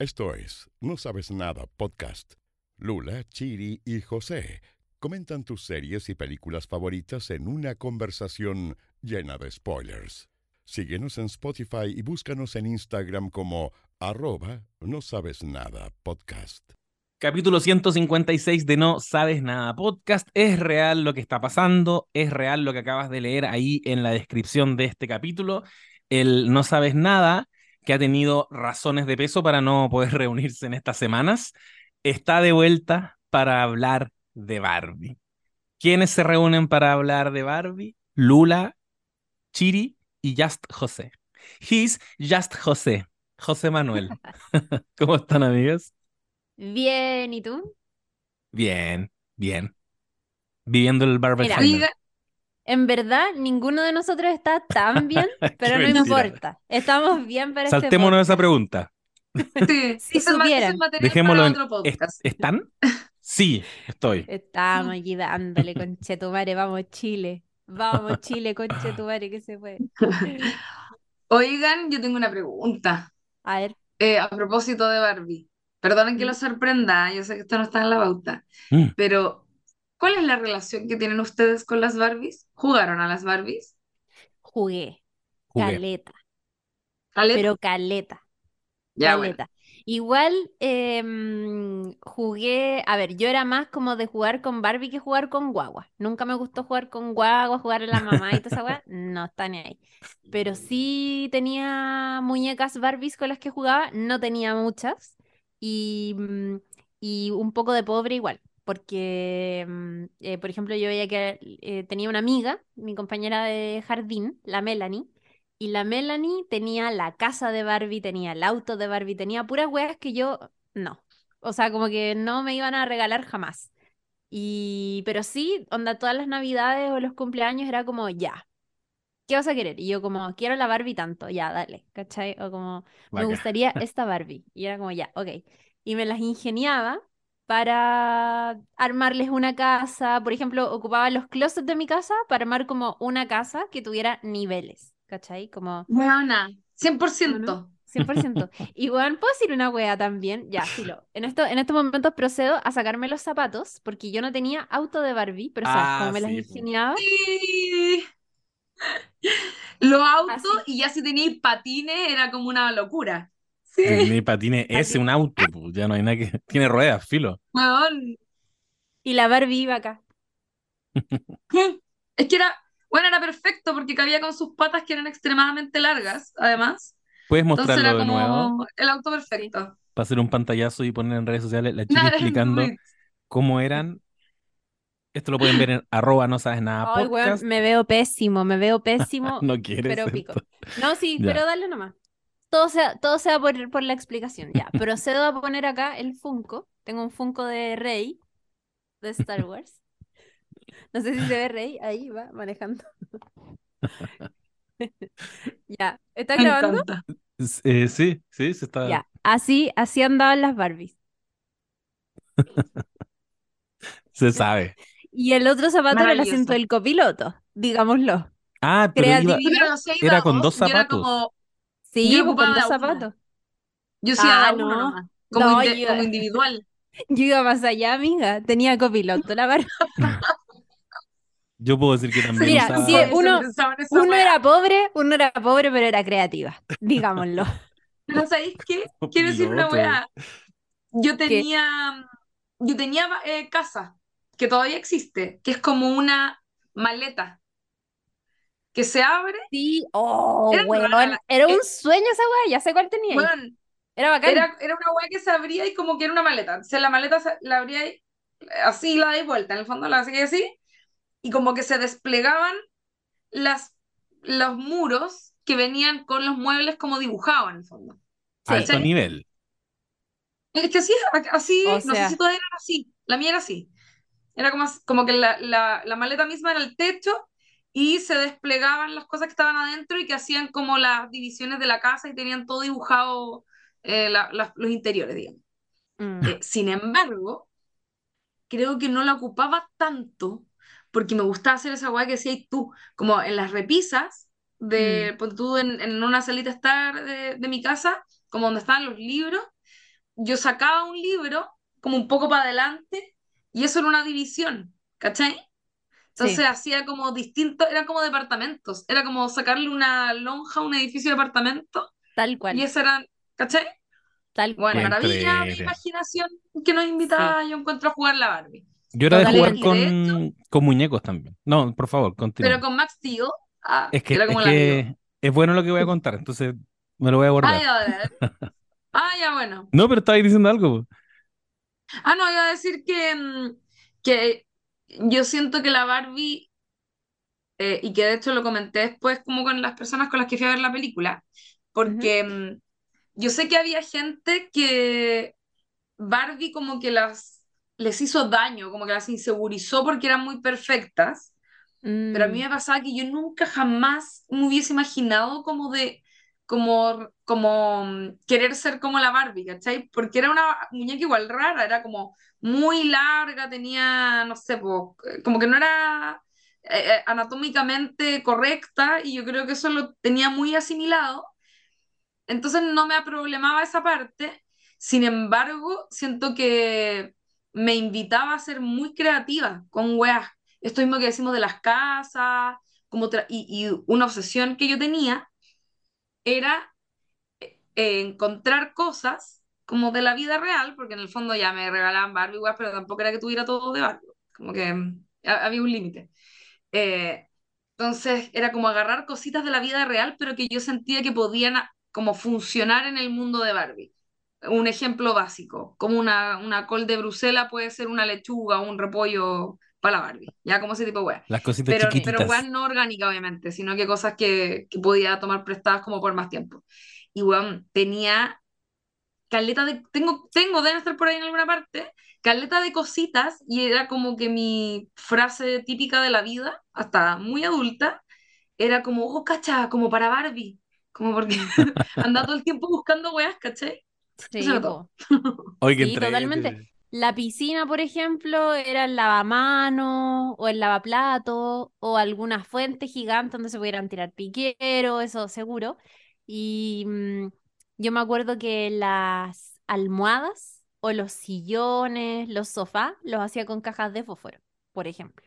Esto es No Sabes Nada Podcast. Lula, Chiri y José comentan tus series y películas favoritas en una conversación llena de spoilers. Síguenos en Spotify y búscanos en Instagram como arroba no sabes nada podcast. Capítulo 156 de No Sabes Nada Podcast. Es real lo que está pasando, es real lo que acabas de leer ahí en la descripción de este capítulo. El No Sabes Nada, que ha tenido razones de peso para no poder reunirse en estas semanas, está de vuelta para hablar de Barbie. ¿Quiénes se reúnen para hablar de Barbie? Lula, Chiri y Just José. He's Just José. José Manuel. ¿Cómo están, amigos? Bien, ¿y tú? Bien, bien. Viviendo el Mira, Barbenheimer. En verdad, ninguno de nosotros está tan bien, pero no mentira. importa. Estamos bien para este Saltémonos esa podcast. pregunta. Sí, Si es supieran. Dejémoslo para en. otro ¿est- podcast. ¿Están? Sí, estoy. Estamos aquí dándole, conchetumare, vamos Chile. Vamos Chile, conchetumare, que se puede. Oigan, yo tengo una pregunta A ver, eh, a propósito de Barbie. Perdonen que lo sorprenda, yo sé que esto no está en la pauta, Mm. pero ¿cuál es la relación que tienen ustedes con las Barbies? ¿Jugaron a las Barbies? jugué, Jugué. caleta, ¿Ale? pero caleta. Ya, bueno. Caleta. Igual em, jugué, a ver, yo era más como de jugar con Barbie que jugar con guagua. Nunca me gustó jugar con guagua, jugar a la mamá y toda esa weá. No está ni ahí. Pero sí tenía muñecas Barbies con las que jugaba, no tenía muchas. Y, mm, y un poco de pobre igual. Porque, mm, eh, por ejemplo, yo veía que eh, tenía una amiga, mi compañera de jardín, la Melanie. Y la Melanie tenía la casa de Barbie, tenía el auto de Barbie, tenía puras weas que yo no. O sea, como que no me iban a regalar jamás. Y, pero sí, onda, todas las navidades o los cumpleaños era como, ya, ¿qué vas a querer? Y yo como, quiero la Barbie tanto, ya, dale, ¿cachai? O como, me gustaría esta Barbie. Y era como, ya, ok. Y me las ingeniaba para armarles una casa. Por ejemplo, ocupaba los closets de mi casa para armar como una casa que tuviera niveles, ¿cachai? Como... Buena, 100%. ¿No? 100%. Y bueno, puedo decir una wea también. Ya, filo. En esto, en estos momentos procedo a sacarme los zapatos porque yo no tenía auto de Barbie, pero sabes Ah, cómo me las sí, ingeniaba. Sí. Los autos y ya si teníais patines era como una locura. Tiene patines ese, un auto, pues, ya no hay nada que. Tiene ruedas, filo. weón. Y la Barbie iba acá. Es que era, bueno, era perfecto porque cabía con sus patas que eran extremadamente largas, además. Puedes Entonces era mostrarlo de nuevo como el auto perfecto. para hacer un pantallazo y poner en redes sociales la chica Nada, explicando cómo eran. Esto lo pueden ver en arroba no sabes nada Ay, weón, me veo pésimo, me veo pésimo. No quieres pero esto. pico. No, sí, Ya. pero dale nomás. Todo sea, todo sea por, por la explicación. Ya, procedo a poner acá el Funko. Tengo un Funko de Rey de Star Wars. No sé si se ve Rey. Ahí va, manejando. Ya, ¿está grabando? eh, sí, sí, se está. Ya, así, así andaban las Barbies. Se sabe. Y el otro zapato era el asiento del copiloto, digámoslo. Ah, pero iba- pero no sé, Era con dos yo era zapatos. como- Sí, Yo pues, con ocupaba dos zapatos. yo sí era Ah, uno no. nomás, como, No, yo- como individual. Yo iba más allá, amiga. Tenía copiloto la Barbie. yo puedo decir que también Mira, usaba. sí, uno- Uno era pobre, uno era pobre, pero era creativa, digámoslo. Pero ¿sabéis qué? Quiero decir una weá. Yo tenía, yo tenía eh, casa, que todavía existe, que es como una maleta que se abre. Sí, oh, Era weón. rara Era un sueño esa weá, ya sé cuál tenía. Weón, Era bacán. era, era una weá que se abría y como que era una maleta. Entonces la maleta se- la abría y- así, la de vuelta, en el fondo la hacía así, y como que se desplegaban las, los muros que venían con los muebles como dibujados en el fondo. Sí. Alto nivel. Es que así, así, O no sé sea- si todas eran así. La mía era así. Era como, como que la, la, la maleta misma era el techo y se desplegaban las cosas que estaban adentro y que hacían como las divisiones de la casa y tenían todo dibujado eh, la- la- los interiores, digamos. Mm. Eh, sin embargo, creo que no la ocupaba tanto porque me gustaba hacer esa weá que hacías tú, como en las repisas de, tú en, en una salita estar de, de mi casa, como donde estaban los libros, yo sacaba un libro como un poco para adelante y eso era una división, ¿cachai? Entonces Sí. hacía como distinto, eran como departamentos, era como sacarle una lonja a un edificio de apartamento Tal y cual, eso eran, ¿cachai? tal Bueno, cual. maravilla de imaginación que nos invitaba, yo encuentro a jugar la Barbie. Yo era de jugar. Y de con, con muñecos también. No, por favor, continúa. Pero con Max Steel, ah, Es que, era es como el amigo. que es bueno lo que voy a contar, entonces me lo voy a Ah, guardar. ya, a ver. Ah, ya, bueno. No, pero estabas diciendo algo. Ah, no, iba a decir que, mm, que yo siento que la Barbie, eh, y que de hecho lo comenté después como con las personas con las que fui a ver la película, porque mm, yo sé que había gente que Barbie como que las les hizo daño, como que las insegurizó porque eran muy perfectas, pero a mí Mm, me pasaba que yo nunca jamás me hubiese imaginado como de como, como mm, querer ser como la Barbie, ¿cachai? Porque era una muñeca igual rara, era como muy larga, tenía, no sé, po, eh, como que no era eh, eh, anatómicamente correcta y yo creo que eso lo tenía muy asimilado. Entonces no me problemaba esa parte. Sin embargo, siento que me invitaba a ser muy creativa con weas. Esto mismo que decimos de las casas, como y una obsesión que yo tenía era eh, encontrar cosas como de la vida real, porque en el fondo ya me regalaban Barbie, weas, pero tampoco era que tuviera todo de Barbie. Como que mm, ha- había un límite. Eh, entonces era como agarrar cositas de la vida real, pero que yo sentía que podían como funcionar en el mundo de Barbie. Un ejemplo básico, como una, una col de Bruselas puede ser una lechuga o un repollo para la Barbie, ya como ese tipo de weas. Las cositas Pero, pero chiquititas. weas no orgánicas, obviamente, sino que cosas que, que podía tomar prestadas como por más tiempo. Y weón, tenía caleta de, tengo, tengo, deben estar por ahí en alguna parte, caleta de cositas y era como que mi frase típica de la vida, hasta muy adulta, era como, oh, cacha, como para Barbie, como porque andaba todo el tiempo buscando weas, ¿cachai? Eso sí, era todo. Oye, Sí, totalmente. La piscina, por ejemplo, era el lavamanos o el lavaplato o alguna fuente gigante donde se pudieran tirar piquero, eso seguro. Y mm, yo me acuerdo que las almohadas o los sillones, los sofás, los hacía con cajas de fósforo, por ejemplo.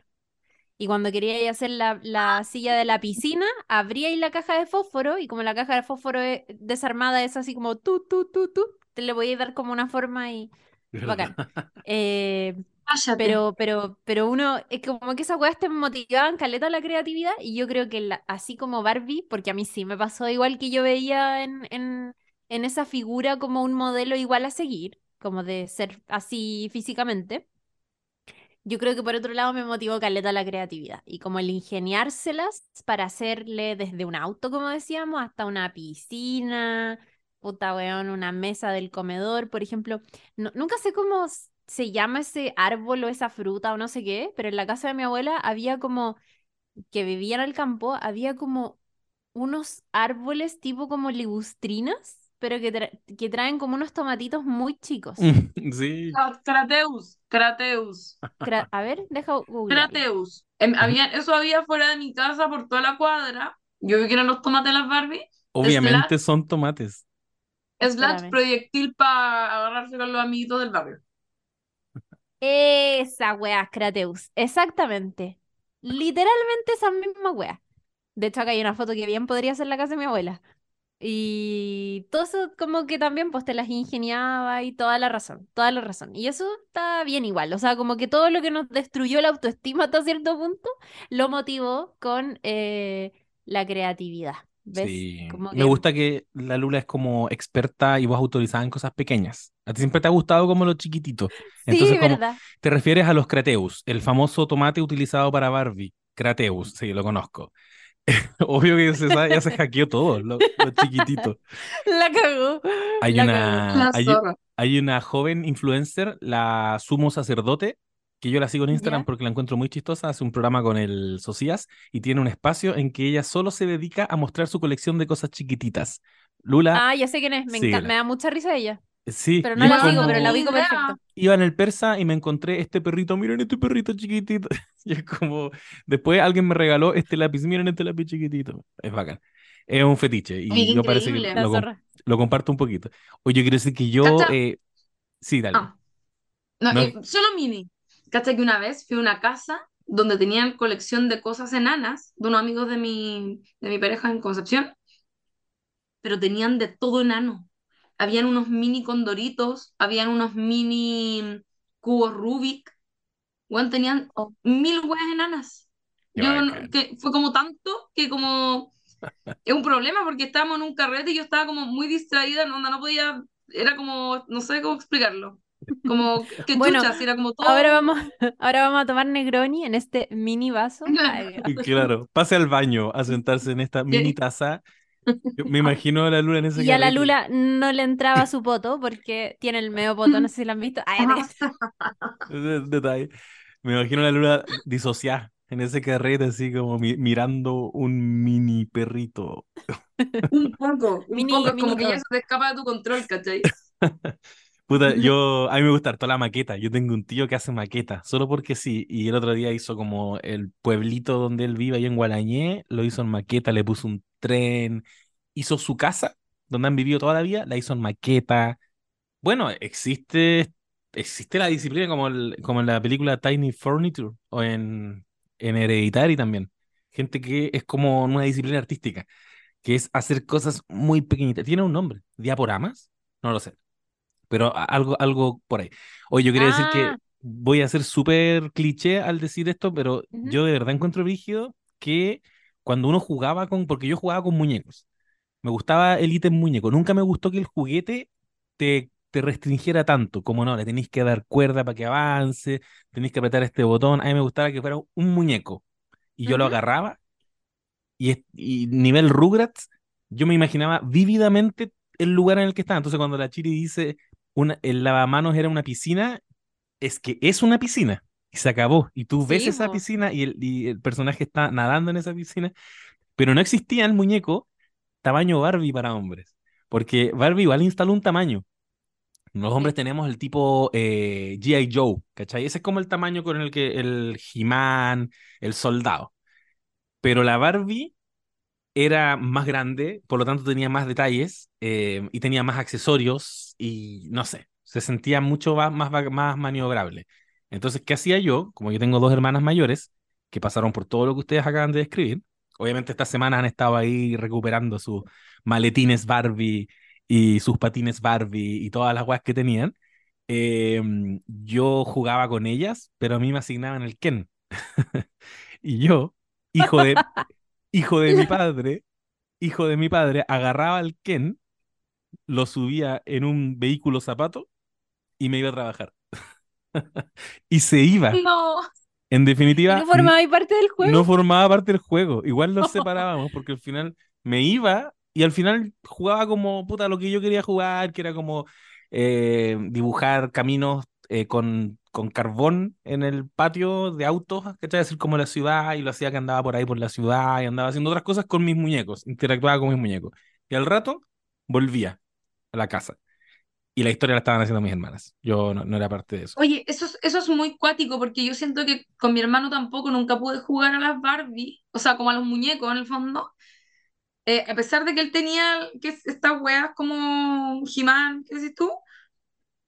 Y cuando quería hacer la, la silla de la piscina, abría ahí la caja de fósforo y como la caja de fósforo es desarmada es así como tú, tú, tú, tú, te le voy a dar como una forma y bacán. Eh, Cállate. pero, pero, pero uno, es como que esas weas te motivaban caleta la creatividad y yo creo que la- así como Barbie, porque a mí sí me pasó igual que yo veía en, en, en esa figura como un modelo igual a seguir, como de ser así físicamente. Yo creo que por otro lado me motivó caleta la creatividad y como el ingeniárselas para hacerle desde un auto, como decíamos, hasta una piscina, puta weón, una mesa del comedor, por ejemplo. No- nunca sé cómo se llama ese árbol o esa fruta o no sé qué, pero en la casa de mi abuela había como, que vivía en el campo, había como unos árboles tipo como ligustrinas, pero que, tra- que traen como unos tomatitos muy chicos. Sí. Ah, Crateus, Crateus, Cra- A ver, deja googlearlo. Crateus. Em, había, eso había fuera de mi casa por toda la cuadra. Yo vi que eran los tomates de las Barbie. Obviamente son tomates. Slash proyectil para agarrarse con los amiguitos del barrio. Esa wea, Krateus. Exactamente. Literalmente esa misma wea. De hecho, acá hay una foto que bien podría ser la casa de mi abuela. Y todo eso como que también pues te las ingeniaba y toda la razón, toda la razón. Y eso está bien igual. O sea, como que todo lo que nos destruyó la autoestima hasta cierto punto lo motivó con eh, la creatividad. ¿Ves? Sí. Como Me gusta que la Lula es como experta y vos autorizada en cosas pequeñas. A ti siempre te ha gustado como lo chiquitito. Entonces, sí, como ¿verdad? te refieres a los Crateus, el famoso tomate utilizado para Barbie. Crateus, sí, lo conozco. Obvio que se sabe- ya se hackeó todo, lo, lo chiquitito. La cagó. Hay La una, hay una joven influencer, la Sumo Sacerdote, que yo la sigo en Instagram ¿Ya? porque la encuentro muy chistosa. Hace un programa con el Socias y tiene un espacio en que ella solo se dedica a mostrar su colección de cosas chiquititas. Lula, Ah, ya sé quién es. Me, enca- síguela. me da mucha risa ella. Sí, Pero no la sigo, como- pero la ubico perfecto. Iba en el persa y me encontré este perrito, miren este perrito chiquitito. Y es como, después alguien me regaló este lápiz, miren este lápiz chiquitito. Es bacán. Es un fetiche y yo parece que lo, comparto un poquito. Oye, quiero decir que yo, eh, Sí, dale. Ah. No, No. eh, solo mini. ¿Cachai? Que una vez fui a una casa donde tenían colección de cosas enanas de unos amigos de mi, de mi pareja en Concepción, pero tenían de todo enano. Habían unos mini condoritos, habían unos mini cubos Rubik, weón, tenían Oh. mil weas enanas. Yo, que fue como tanto que como es un problema porque estábamos en un carrete y yo estaba como muy distraída, no, no podía, era como, no sé cómo explicarlo. Como que Bueno, chuchas, era como todo. Ahora vamos, ahora vamos a tomar Negroni en este mini vaso. Ay. Claro, pase al baño a sentarse en esta mini taza. Yo me imagino a la Lula en ese Y a la. Lula no le entraba su poto porque tiene el medio poto, no sé si lo han visto. Ay, detalle. Me imagino a la Lula disociar en ese carrete, así como mi- mirando un mini perrito. Un poco, un Mini- poco, es como mini que ya se te escapa de tu control, ¿cachai? Puta, yo, a mí me gusta harto la maqueta. Yo tengo un tío que hace maqueta, solo porque sí. Y el otro día hizo como el pueblito donde él vive, ahí en Gualañé, lo hizo en maqueta, le puso un tren, hizo su casa, donde han vivido toda la vida, la hizo en maqueta. Bueno, existe, existe la disciplina como, el- como en la película Tiny Furniture o en, en Hereditary también. Gente que es como una disciplina artística, que es hacer cosas muy pequeñitas. ¿Tiene un nombre? ¿Diaporamas? No lo sé pero algo, algo por ahí. Oye, yo quería decir que Ah. voy a ser súper cliché al decir esto, pero yo de verdad encuentro rígido que cuando uno jugaba con, porque yo jugaba con muñecos, me gustaba el ítem muñeco, nunca me gustó que el juguete te, te restringiera tanto, como no, le tenéis que dar cuerda para que avance, tenéis que apretar este botón, a mí me gustaba que fuera un muñeco, y yo lo agarraba, y, y nivel Rugrats, yo me imaginaba vívidamente el lugar en el que estaba. Entonces, cuando la Chiri dice una, el lavamanos era una piscina, es que es una piscina y se acabó. Y tú ves Sí, esa po. piscina y el, y el personaje está nadando en esa piscina, pero no existía el muñeco tamaño Barbie para hombres, porque Barbie igual instaló un tamaño. Los hombres tenemos el tipo eh, G.I. Joe, ¿cachai? Ese es como el tamaño con el que el He-Man, el soldado. Pero la Barbie era más grande, por lo tanto tenía más detalles eh, y tenía más accesorios y no sé, se sentía mucho más, maniobrable. Entonces, ¿qué hacía yo? Como yo tengo dos hermanas mayores que pasaron por todo lo que ustedes acaban de describir, obviamente esta semana han estado ahí recuperando sus maletines Barbie y sus patines Barbie y todas las guas que tenían. eh, yo jugaba con ellas, pero a mí me asignaban el Ken. y yo, hijo de, hijo de mi padre, hijo de mi padre, agarraba al Ken, lo subía en un vehículo zapato y me iba a trabajar. y se iba. No. En definitiva, no formaba parte del juego. no formaba parte del juego. Igual nos separábamos porque al final me iba y al final jugaba como puta lo que yo quería jugar, que era como eh, dibujar caminos eh, con, con carbón en el patio de autos, ¿cachai? Decir como la ciudad y lo hacía que andaba por ahí por la ciudad y andaba haciendo otras cosas con mis muñecos, interactuaba con mis muñecos. Y al rato volvía a la casa. Y la historia la estaban haciendo mis hermanas. Yo no, no era parte de eso. Oye, eso es, eso es muy cuático porque yo siento que con mi hermano tampoco nunca pude jugar a las Barbie, o sea, como a los muñecos en el fondo. Eh, a pesar de que él tenía que es- estas weas como He-Man, ¿qué decís tú?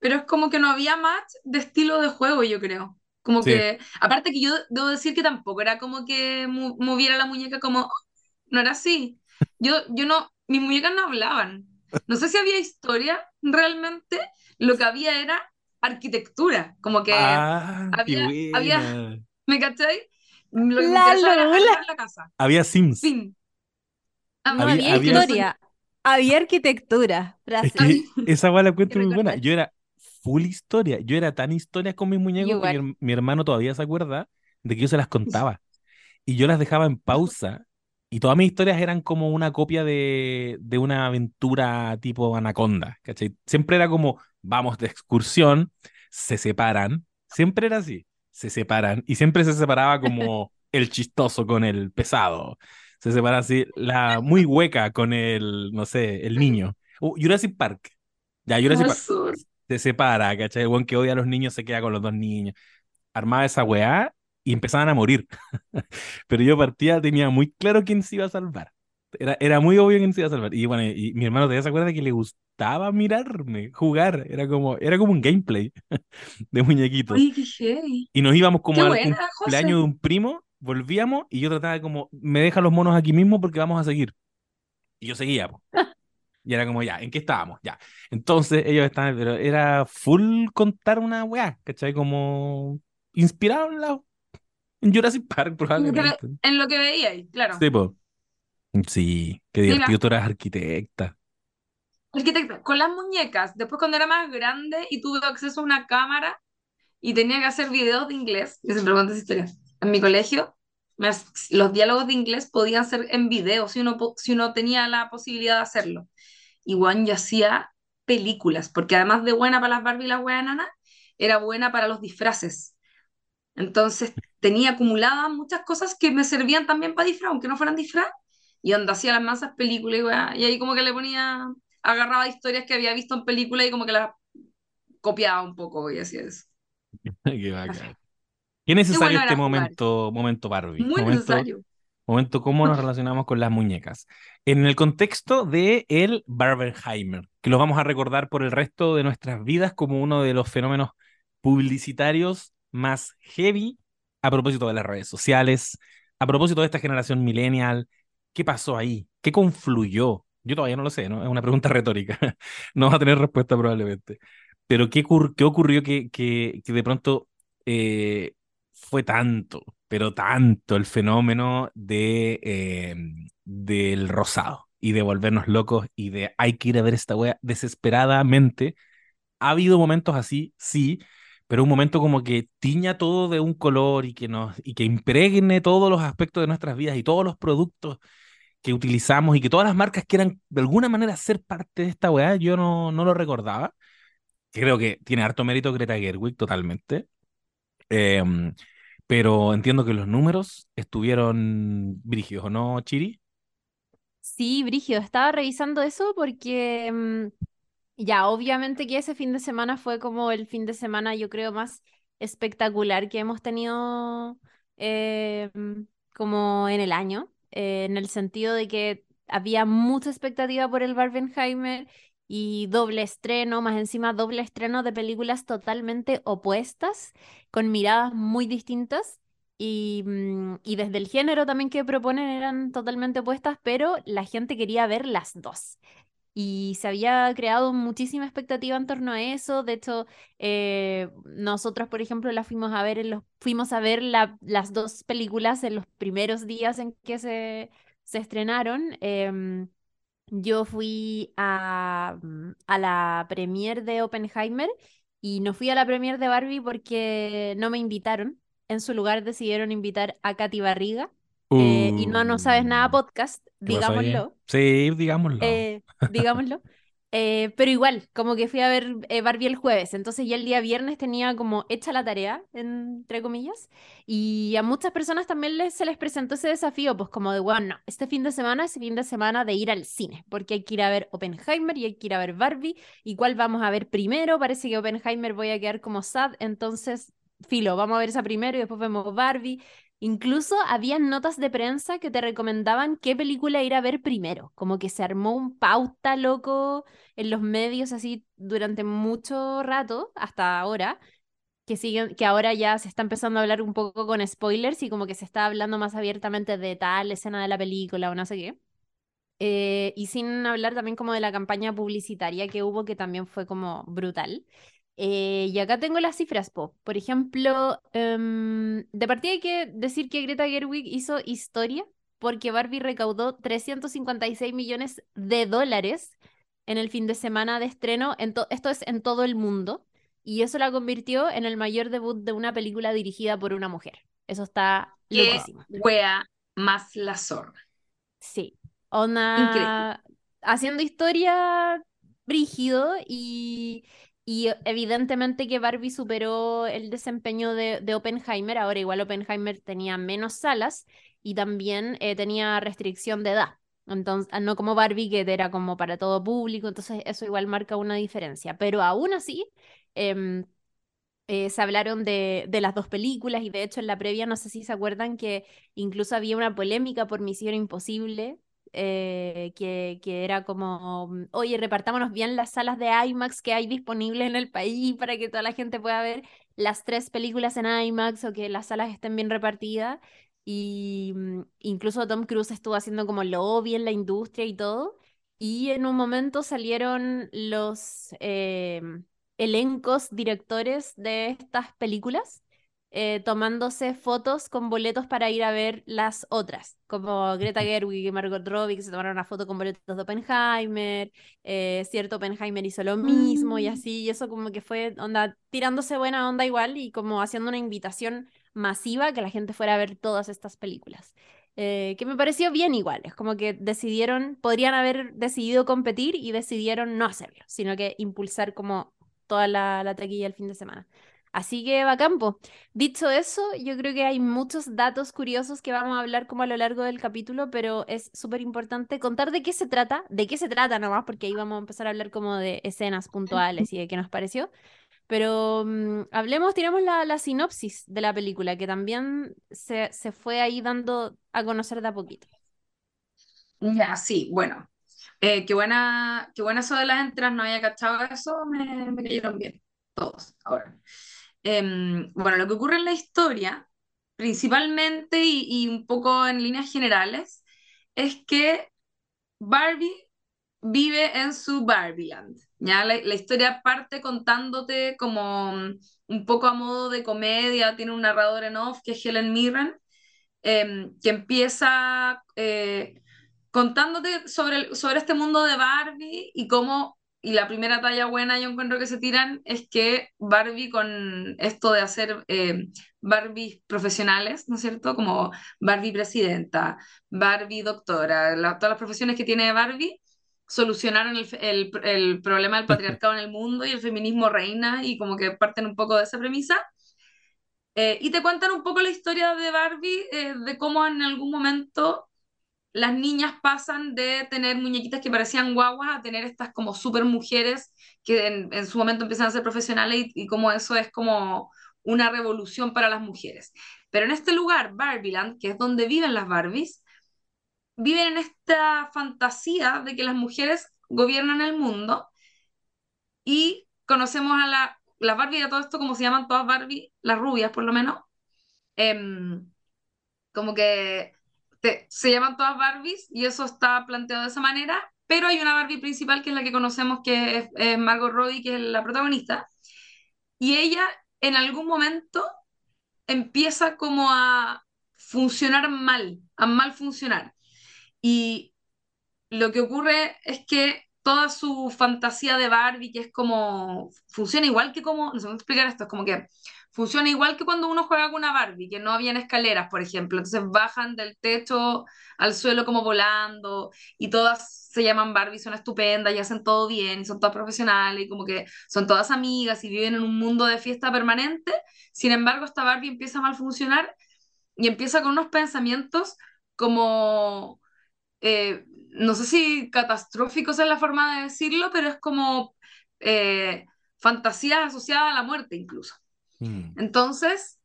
Pero es como que no había match de estilo de juego, yo creo. Como Sí. que, aparte que yo debo decir que tampoco era como que mu- moviera la muñeca como, no era así. Yo, yo no, mis muñecas no hablaban. No sé si había historia realmente, lo que había era arquitectura, como que, Ah, había- había-. ¿me cachai? Lo que me La interesaba era armar la casa. Había Sims. Fin. Ah, No Había- había, historia, había arquitectura. Es que esa la encuentro muy buena. Yo era full historia. Yo era tan historia con mis muñecos que mi, mi hermano todavía se acuerda de que yo se las contaba. Y yo las dejaba en pausa. Y todas mis historias eran como una copia de, de una aventura tipo Anaconda. ¿cachai? Siempre era como, vamos de excursión, se separan. Siempre era así. Se separan. Y siempre se separaba como el chistoso con el pesado. Se separa así, la muy hueca con el, no sé, el niño. Uh, Jurassic Park. Ya, Jurassic Park. Se separa, ¿cachai? El weón que odia a los niños se queda con los dos niños. Armaba esa weá y empezaban a morir. Pero yo partía, tenía muy claro quién se iba a salvar. Era, era muy obvio que se iba a salvar. Y bueno, y mi hermano todavía se acuerda que le gustaba mirarme, jugar. Era como, era como un gameplay de muñequitos. Uy, qué. Y nos íbamos como Qué al buena, cumpleaños José. de un primo, volvíamos y yo trataba de como, me deja los monos aquí mismo porque vamos a seguir. Y yo seguía, po. Y era como, ya, ¿en qué estábamos? Ya. Entonces ellos estaban, pero era full contar una weá, ¿cachai? Como inspirado en, la, en Jurassic Park, probablemente. En lo que veía ahí, claro. Sí, po. Sí, qué Mira. divertido, tú eras arquitecta. Arquitecta, con las muñecas. Después cuando era más grande y tuve acceso a una cámara y tenía que hacer videos de inglés, yo siempre cuento esa historia. En mi colegio, los diálogos de inglés podían ser en video si uno, si uno tenía la posibilidad de hacerlo. Y Juan yo hacía películas, porque además de buena para las Barbie y las weas enanas, era buena para los disfraces. Entonces tenía acumuladas muchas cosas que me servían también para disfraz, aunque no fueran disfraz. Y donde hacía las masas películas y ahí como que le ponía, agarraba historias que había visto en películas y como que las copiaba un poco y hacía eso. Qué bacán. Qué necesario bueno este jugar. momento, momento Barbie. Muy momento, necesario. momento cómo nos relacionamos con las muñecas. En el contexto de el Barbenheimer, que lo vamos a recordar por el resto de nuestras vidas como uno de los fenómenos publicitarios más heavy a propósito de las redes sociales, a propósito de esta generación millennial. ¿Qué pasó ahí? ¿Qué confluyó? Yo todavía no lo sé, ¿no? Es una pregunta retórica. No va a tener respuesta probablemente. Pero ¿qué, qué ocurrió que, que, que de pronto eh, fue tanto, pero tanto el fenómeno de, eh, del rosado y de volvernos locos y de hay que ir a ver esta wea desesperadamente? Ha habido momentos así, sí, pero un momento como que tiña todo de un color y que nos y que impregne todos los aspectos de nuestras vidas y todos los productos que utilizamos y que todas las marcas quieran de alguna manera ser parte de esta weá, yo no, no lo recordaba. Creo que tiene harto mérito Greta Gerwig totalmente. Em, pero entiendo que los números estuvieron brígidos, ¿o no, Chiri? Sí, Brigio, estaba revisando eso porque mm, ya, obviamente que ese fin de semana fue como el fin de semana, yo creo, más espectacular que hemos tenido eh, mm, como en el año, eh, en el sentido de que había mucha expectativa por el Barbenheimer y doble estreno, más encima doble estreno de películas totalmente opuestas, con miradas muy distintas. Y, mm, y desde el género también que proponen eran totalmente opuestas, pero la gente quería ver las dos. Y se había creado muchísima expectativa en torno a eso. De hecho, eh, nosotros, por ejemplo, la fuimos a ver en los, fuimos a ver la- las dos películas en los primeros días en que se, se estrenaron. Em, yo fui a, mm, a la premiere de Oppenheimer y no fui a la premiere de Barbie porque no me invitaron. En su lugar decidieron invitar a Katy Barriga. eh, y no No Sabes Nada Uh, podcast, digámoslo. Sí, digámoslo. Eh, digámoslo. Eh, pero igual, como que fui a ver eh, Barbie el jueves, entonces ya el día viernes tenía como hecha la tarea, entre comillas, y a muchas personas también les, se les presentó ese desafío, pues como de, bueno, no, este fin de semana es fin de semana de ir al cine, porque hay que ir a ver Oppenheimer y hay que ir a ver Barbie, y cuál vamos a ver primero, parece que Oppenheimer voy a quedar como sad, entonces, filo, vamos a ver esa primero y después vemos Barbie. Incluso habían notas de prensa que te recomendaban qué película ir a ver primero, como que se armó un pauta loco en los medios así durante mucho rato, hasta ahora, que siguen, que ahora ya se está empezando a hablar un poco con spoilers y como que se está hablando más abiertamente de tal escena de la película o no sé qué. Eh, y sin hablar también como de la campaña publicitaria que hubo, que también fue como brutal. Eh, y acá tengo las cifras, po. Por ejemplo, em, de partida hay que decir que Greta Gerwig hizo historia porque Barbie recaudó 356 millones de dólares en el fin de semana de estreno. En to- esto es en todo el mundo. Y eso la convirtió en el mayor debut de una película dirigida por una mujer. Eso está Qué wea más la zorra. Sí. Onda haciendo historia brígido y, y evidentemente que Barbie superó el desempeño de, de Oppenheimer. Ahora igual Oppenheimer tenía menos salas y también eh, tenía restricción de edad. Entonces, ah, no como Barbie, que era como para todo público, entonces eso igual marca una diferencia. Pero aún así, em, eh, se hablaron de, de las dos películas y de hecho en la previa no sé si se acuerdan que incluso había una polémica por Misión Imposible eh, que, que era como, mm, oye, repartámonos bien las salas de IMAX que hay disponibles en el país para que toda la gente pueda ver las tres películas en IMAX o que las salas estén bien repartidas. Y mm, incluso Tom Cruise estuvo haciendo como lobby en la industria y todo. Y en un momento salieron los eh, elencos directores de estas películas eh, tomándose fotos con boletos para ir a ver las otras, como Greta Gerwig y Margot Robbie, que se tomaron una foto con boletos de Oppenheimer, eh, cierto Oppenheimer hizo lo mismo y Mm. así, y eso como que fue onda, tirándose buena onda igual y como haciendo una invitación masiva que la gente fuera a ver todas estas películas. Eh, que me pareció bien igual, es como que decidieron, podrían haber decidido competir y decidieron no hacerlo, sino que impulsar como toda la, la taquilla el fin de semana. Así que va campo. Dicho eso, yo creo que hay muchos datos curiosos que vamos a hablar como a lo largo del capítulo, pero es súper importante contar de qué se trata, de qué se trata nomás, porque ahí vamos a empezar a hablar como de escenas puntuales y de qué nos pareció. Pero mm, hablemos, tiramos la, la sinopsis de la película, que también se, se fue ahí dando a conocer de a poquito. Ya, sí, bueno. Eh, qué buena, qué buena eso de las entradas, no había cachado eso, me, me cayeron bien, todos, ahora. Em, bueno, lo que ocurre en la historia, principalmente y, un poco en líneas generales, es que Barbie vive en su Barbieland. ¿ya? La, historia parte contándote como mm, un poco a modo de comedia, tiene un narrador en off que es Helen Mirren, em, que empieza eh, contándote sobre, sobre este mundo de Barbie y cómo, y la primera talla buena yo encuentro que se tiran es que Barbie con esto de hacer eh, Barbies profesionales, ¿no es cierto? Como Barbie presidenta, Barbie doctora, la- todas las profesiones que tiene Barbie solucionaron el- el problema del patriarcado en el mundo y el feminismo reina y como que parten un poco de esa premisa. Eh, y te cuentan un poco la historia de Barbie, eh, de cómo en algún momento las niñas pasan de tener muñequitas que parecían guaguas a tener estas como super mujeres que en, su momento empiezan a ser profesionales y, cómo eso es como una revolución para las mujeres. Pero en este lugar, Barbieland, que es donde viven las Barbies, viven en esta fantasía de que las mujeres gobiernan el mundo y conocemos a la, las Barbie y a todo esto como se llaman todas Barbie, las rubias por lo menos. em, como que te- se llaman todas Barbies y eso está planteado de esa manera, pero hay una Barbie principal que es la que conocemos que es, es Margot Robbie, que es la protagonista, y ella en algún momento empieza como a funcionar mal, a mal funcionar. Y lo que ocurre es que toda su fantasía de Barbie, que es como, funciona igual que como, no sé cómo explicar esto, es como que funciona igual que cuando uno juega con una Barbie, que no habían escaleras, por ejemplo, entonces bajan del techo al suelo como volando, y todas se llaman Barbie, son estupendas y hacen todo bien, y son todas profesionales, y como que son todas amigas y viven en un mundo de fiesta permanente, sin embargo, esta Barbie empieza a mal funcionar y empieza con unos pensamientos como eh, no sé si catastróficos es la forma de decirlo, pero es como eh, fantasías asociadas a la muerte incluso. Mm. Entonces,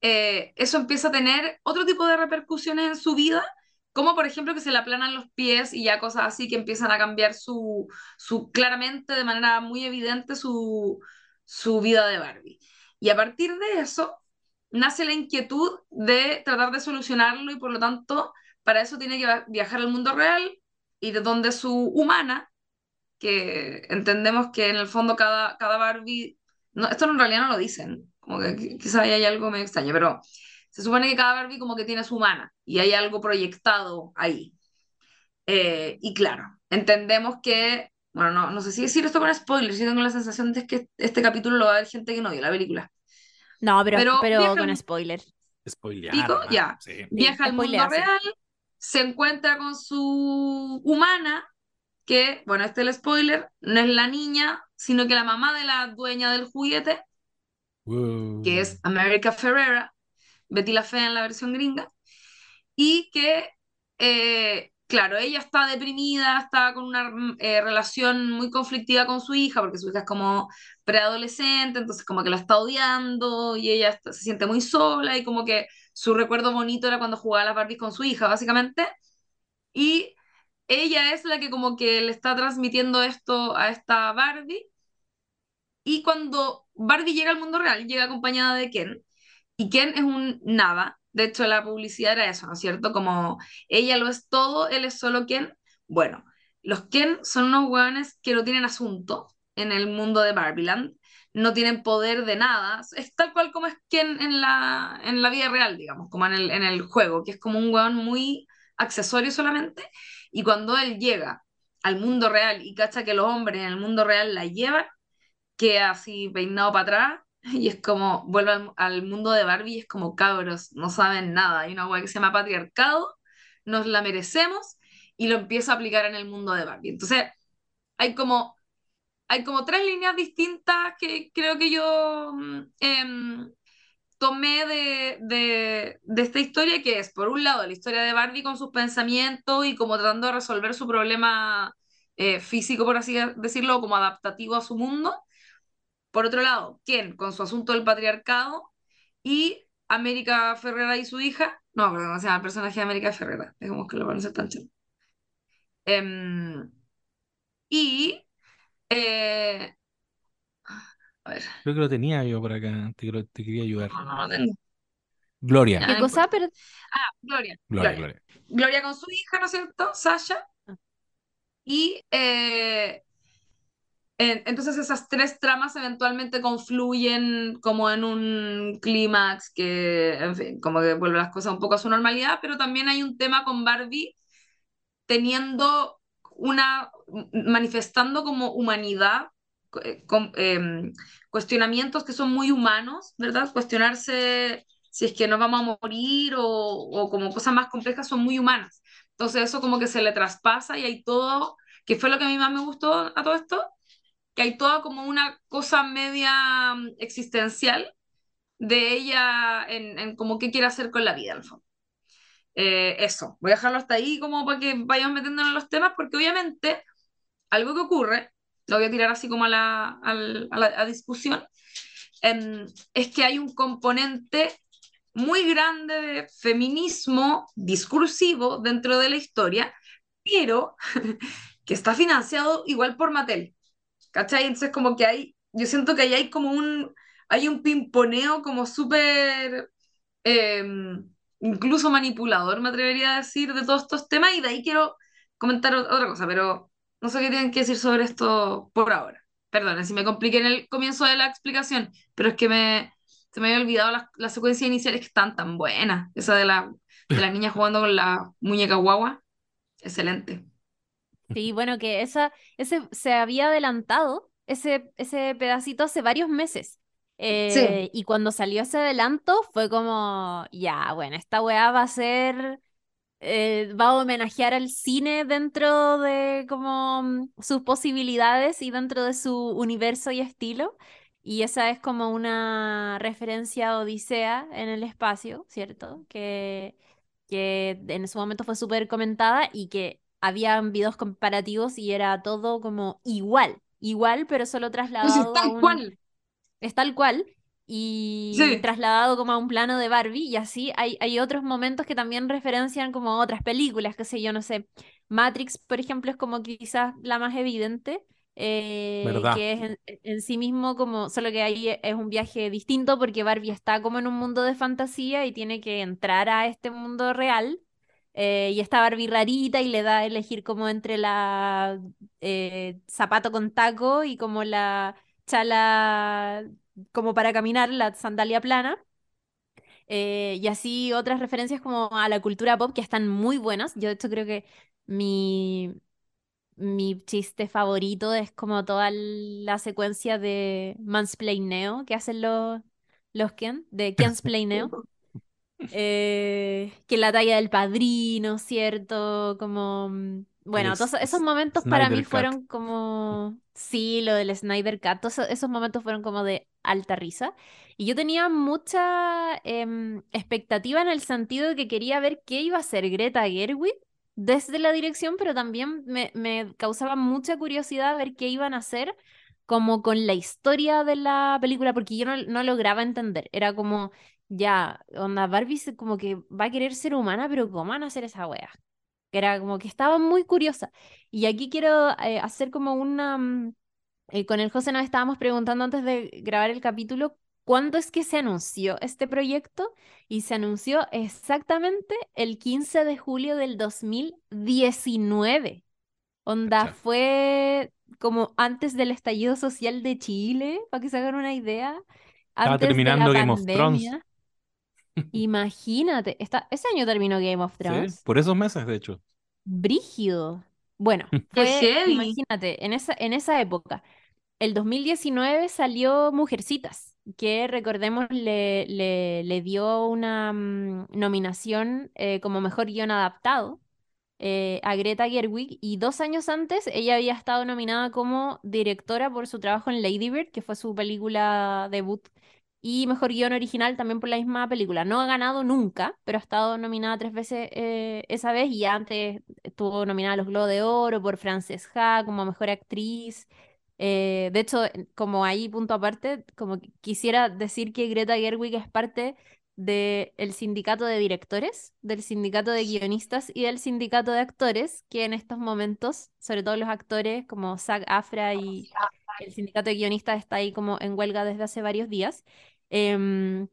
eh, eso empieza a tener otro tipo de repercusiones en su vida, como por ejemplo que se le aplanan los pies y ya cosas así que empiezan a cambiar su, su claramente, de manera muy evidente, su, su vida de Barbie. Y a partir de eso, nace la inquietud de tratar de solucionarlo y por lo tanto, para eso tiene que viajar al mundo real y de donde su humana, que entendemos que en el fondo cada, cada Barbie, no, esto en realidad no lo dicen, como que qui- quizá ahí hay algo medio extraño, pero se supone que cada Barbie como que tiene su humana y hay algo proyectado ahí. Eh, y claro, entendemos que, bueno, no, no sé si decir esto con spoilers, si tengo la sensación de que este capítulo lo va a ver gente que no vio la película. No, pero, Pero pero viaja con al- spoiler. Spoilear, ¿Pico? nomás. Ya. Sí. viaja al mundo sí. real, se encuentra con su humana, que, bueno, este es el spoiler, no es la niña, sino que la mamá de la dueña del juguete, Wow. que es America Ferrera, Betty la Fea en la versión gringa, y que, eh, claro, ella está deprimida, está con una mm, eh, relación muy conflictiva con su hija, porque su hija es como preadolescente, entonces como que la está odiando y ella está- se siente muy sola y como que su recuerdo bonito era cuando jugaba a las Barbies con su hija, básicamente. Y ella es la que como que le está transmitiendo esto a esta Barbie. Y cuando Barbie llega al mundo real, llega acompañada de Ken. Y Ken es un nada. De hecho, la publicidad era eso, ¿no es cierto? Como ella lo es todo, él es solo Ken. Bueno, los Ken son unos hueones que no tienen asunto en el mundo de Barbieland, no tienen poder de nada, es tal cual como es Ken en la, en la vida real, digamos, como en el, en el juego, que es como un hueón muy accesorio solamente, y cuando él llega al mundo real y cacha que los hombres en el mundo real la llevan, queda así peinado para atrás, y es como, vuelve al, al mundo de Barbie y es como cabros, no saben nada, hay una hueá que se llama patriarcado, nos la merecemos, y lo empieza a aplicar en el mundo de Barbie. Entonces, hay como, hay como tres líneas distintas que creo que yo eh, tomé de, de, de, esta historia, que es, por un lado, la historia de Barbie con sus pensamientos y como tratando de resolver su problema eh, físico, por así decirlo, como adaptativo a su mundo. Por otro lado, Ken con su asunto del patriarcado y América Ferrera y su hija. No, perdón, o sea, el personaje de América Ferrera. Es como que lo van a hacer tan chido. Um, y eh, a ver. Creo que lo tenía yo por acá, te, te quería ayudar. No, no, no tengo. Gloria. ¿Qué cosa? Pero... Ah, Gloria. Gloria, Gloria. Gloria. Gloria con su hija, ¿no es cierto? Sasha. Y eh, entonces esas tres tramas eventualmente confluyen como en un clímax que, en fin, como que vuelve las cosas un poco a su normalidad, pero también hay un tema con Barbie teniendo una, manifestando como humanidad, con, eh, cuestionamientos que son muy humanos, ¿verdad? Cuestionarse si es que nos vamos a morir o, o como cosas más complejas son muy humanas. Entonces eso como que se le traspasa y hay todo, que fue lo que a mí más me gustó a todo esto, que hay toda como una cosa media mm, existencial de ella en, en como qué quiere hacer con la vida, al fondo. Eh, eso, voy a dejarlo hasta ahí como para que vayamos metiéndonos en los temas, porque obviamente algo que ocurre, lo voy a tirar así como a la, al- a la a discusión, em, es que hay un componente muy grande de feminismo discursivo dentro de la historia, pero que está financiado igual por Mattel. ¿Cachai? Entonces como que hay, yo siento que ahí hay como un, hay un pimponeo como súper, eh, incluso manipulador, me atrevería a decir, de todos estos temas, y de ahí quiero comentar otra cosa, pero no sé qué tienen que decir sobre esto por ahora. Perdonen si me compliqué en el comienzo de la explicación, pero es que me, se me había olvidado las, las secuencias iniciales que están tan buenas. Esa de la, de la niña jugando con la muñeca guagua, excelente. Sí, bueno, que esa, ese se había adelantado, ese, ese pedacito hace varios meses. Eh, y cuando salió ese adelanto fue como, ya, bueno, esta weá va a ser, eh, va a homenajear al cine dentro de como mm, sus posibilidades y dentro de su universo y estilo. Y esa es como una referencia a Odisea en el espacio, ¿cierto? Que, que en su momento fue súper comentada y que habían videos comparativos y era todo como igual, igual, pero solo Pues es trasladado a tal un... cual. Es tal cual. Y Sí. trasladado como a un plano de Barbie, y así hay, hay otros momentos que también referencian como otras películas, qué sé yo, no sé. Matrix, por ejemplo, es como quizás la más evidente, eh, que es en, en sí mismo como, solo que ahí e- es un viaje distinto porque Barbie está como en un mundo de fantasía y tiene que entrar a este mundo real. Eh, y está Barbie rarita y le da a elegir como entre la eh, zapato con taco y como la chala como para caminar, la sandalia plana. Eh, y así otras referencias como a la cultura pop que están muy buenas. Yo de hecho creo que mi, mi chiste favorito es como toda la secuencia de mansplaineo que hacen los, los Ken, de Kensplaineo. Eh, que la talla del padrino, ¿cierto? Como, mm, bueno, todos esos momentos para mí fueron como, sí, lo del Snyder Cut, todos esos, esos momentos fueron como de alta risa. Y yo tenía mucha em, expectativa en el sentido de que quería ver qué iba a hacer Greta Gerwig desde la dirección, pero también me, me causaba mucha curiosidad ver qué iban a hacer como con la historia de la película, porque yo no, no lograba entender. Era como, ya, onda, Barbie se- como que va a querer ser humana, pero ¿cómo van a hacer esa wea? que era como que estaba muy curiosa. Y aquí quiero eh, hacer como una... mm, eh, con el José nos estábamos preguntando antes de grabar el capítulo, ¿cuándo es que se anunció este proyecto? Y se anunció exactamente el 15 de julio del 2019. Onda, Cacha. fue como antes del estallido social de Chile, para que se hagan una idea. Estaba Antes de la terminando of Thrones. Imagínate, esta- ese año terminó Game of Sí, Thrones. por esos meses, de hecho. Brígido. Bueno, ¡Qué fue, imagínate, en esa, en esa época. El 2019 salió Mujercitas, que recordemos le, le, le dio una mm, nominación eh, como mejor guion adaptado eh, a Greta Gerwig y dos años antes ella había estado nominada como directora por su trabajo en Lady Bird, que fue su película debut, y mejor guion original también por la misma película. No ha ganado nunca, pero ha estado nominada tres veces eh, esa vez y antes estuvo nominada a los Globos de Oro por Frances Ha como mejor actriz. Eh, de hecho, como ahí punto aparte, como quisiera decir que Greta Gerwig es parte del sindicato de directores, del sindicato de guionistas y del sindicato de actores, que en estos momentos, sobre todo los actores como SAG AFRA y el sindicato de guionistas está ahí como en huelga desde hace varios días. Em,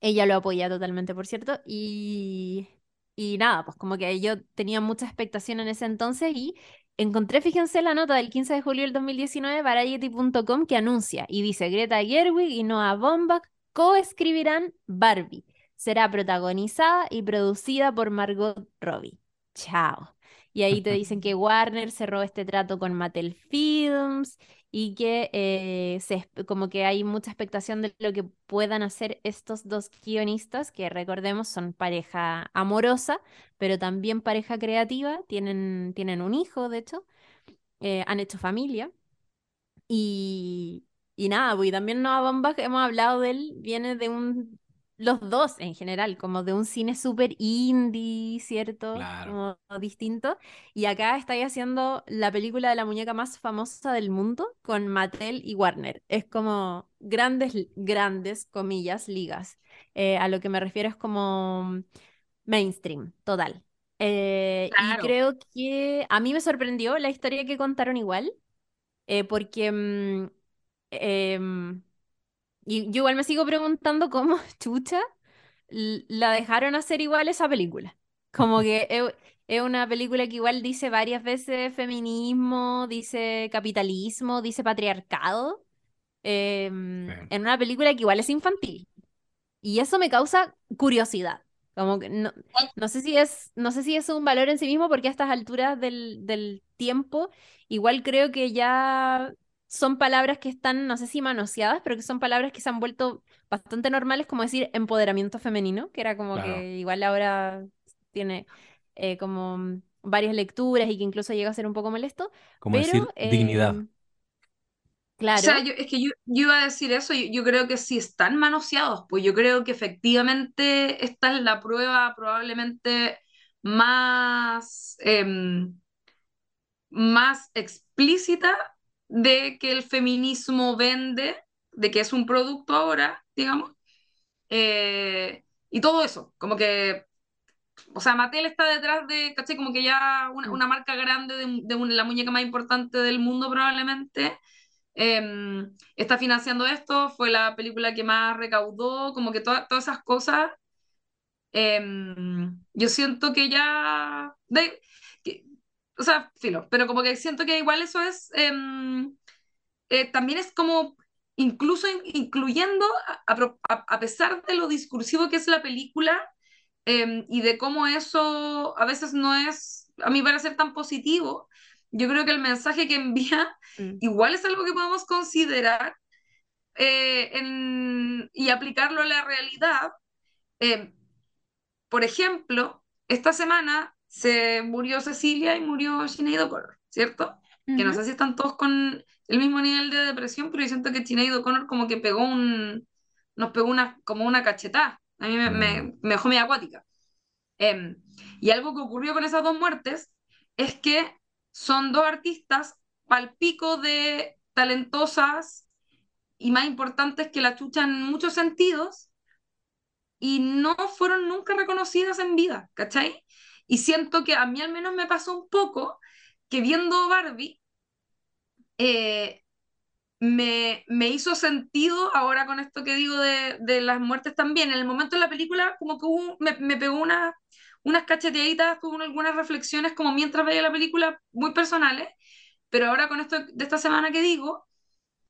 ella lo apoya totalmente, por cierto, y, y nada, pues como que yo tenía mucha expectación en ese entonces y encontré, fíjense, la nota del 15 de julio del 2019, Variety.com, que anuncia y dice Greta Gerwig y Noah Baumbach coescribirán Barbie. Será protagonizada y producida por Margot Robbie. Chao. Y ahí te dicen que Warner cerró este trato con Mattel Films y que eh, se, como que hay mucha expectación de lo que puedan hacer estos dos guionistas, que recordemos son pareja amorosa, pero también pareja creativa, tienen, tienen un hijo, de hecho, eh, han hecho familia. Y, y nada, pues y también Noah Baumbach, hemos hablado de él, viene de un, los dos en general, como de un cine súper indie, ¿cierto? Claro. Como distinto. Y acá estáis haciendo la película de la muñeca más famosa del mundo con Mattel y Warner. Es como grandes, grandes, comillas, ligas. Eh, a lo que me refiero es como mainstream, total. Eh, y creo que a mí me sorprendió la historia que contaron igual eh, porque mm, em, y yo igual me sigo preguntando cómo chucha la dejaron hacer igual esa película. Como que es, es una película que igual dice varias veces feminismo, dice capitalismo, dice patriarcado, em, Sí. en una película que igual es infantil. Y eso me causa curiosidad. Como que no, no sé si es, no sé si es un valor en sí mismo, porque a estas alturas del, del tiempo, igual creo que ya son palabras que están, no sé si manoseadas, pero que son palabras que se han vuelto bastante normales, como decir empoderamiento femenino, que era como Claro. que igual ahora tiene eh, como varias lecturas y que incluso llega a ser un poco molesto. Como decir dignidad. em, O sea, claro, yo, es que yo, yo iba a decir eso, yo, yo creo que sí están manoseados, pues yo creo que efectivamente esta es la prueba probablemente más, em, más explícita de que el feminismo vende, de que es un producto ahora, digamos, eh, y todo eso, como que, o sea, Mattel está detrás de, ¿cachai? Como que ya una, una marca grande de, de un- la muñeca más importante del mundo probablemente eh, está financiando esto, fue la película que más recaudó, como que toda- todas esas cosas. eh, yo siento que ya. de- o sea, filo, pero como que siento que igual eso es. eh, eh, también es como. Incluso in- incluyendo, a, a a- pesar de lo discursivo que es la película eh, y de cómo eso a veces no es, a mi parecer, tan positivo, yo creo que el mensaje que envía mm, igual es algo que podemos considerar eh, en- y aplicarlo a la realidad. Eh, por ejemplo, esta semana se murió Cecilia y murió Sinead O'Connor, ¿cierto? Que no sé si están todos con el mismo nivel de depresión, pero yo siento que Sinead O'Connor como que pegó un, nos pegó una, como una cachetada. A mí me, me, Mm. me dejó medio acuática. Em, y algo que ocurrió con esas dos muertes es que son dos artistas palpico de talentosas y más importantes que la chucha en muchos sentidos y no fueron nunca reconocidas en vida, ¿cachai? Y siento que a mí al menos me pasó un poco que viendo Barbie, eh, me, me, hizo sentido ahora con esto que digo de, de, las muertes también. En el momento de la película, como que me, me, pegó una, unas cacheteaditas, tuve algunas reflexiones como mientras veía la película muy personales, pero ahora con esto de esta semana que digo,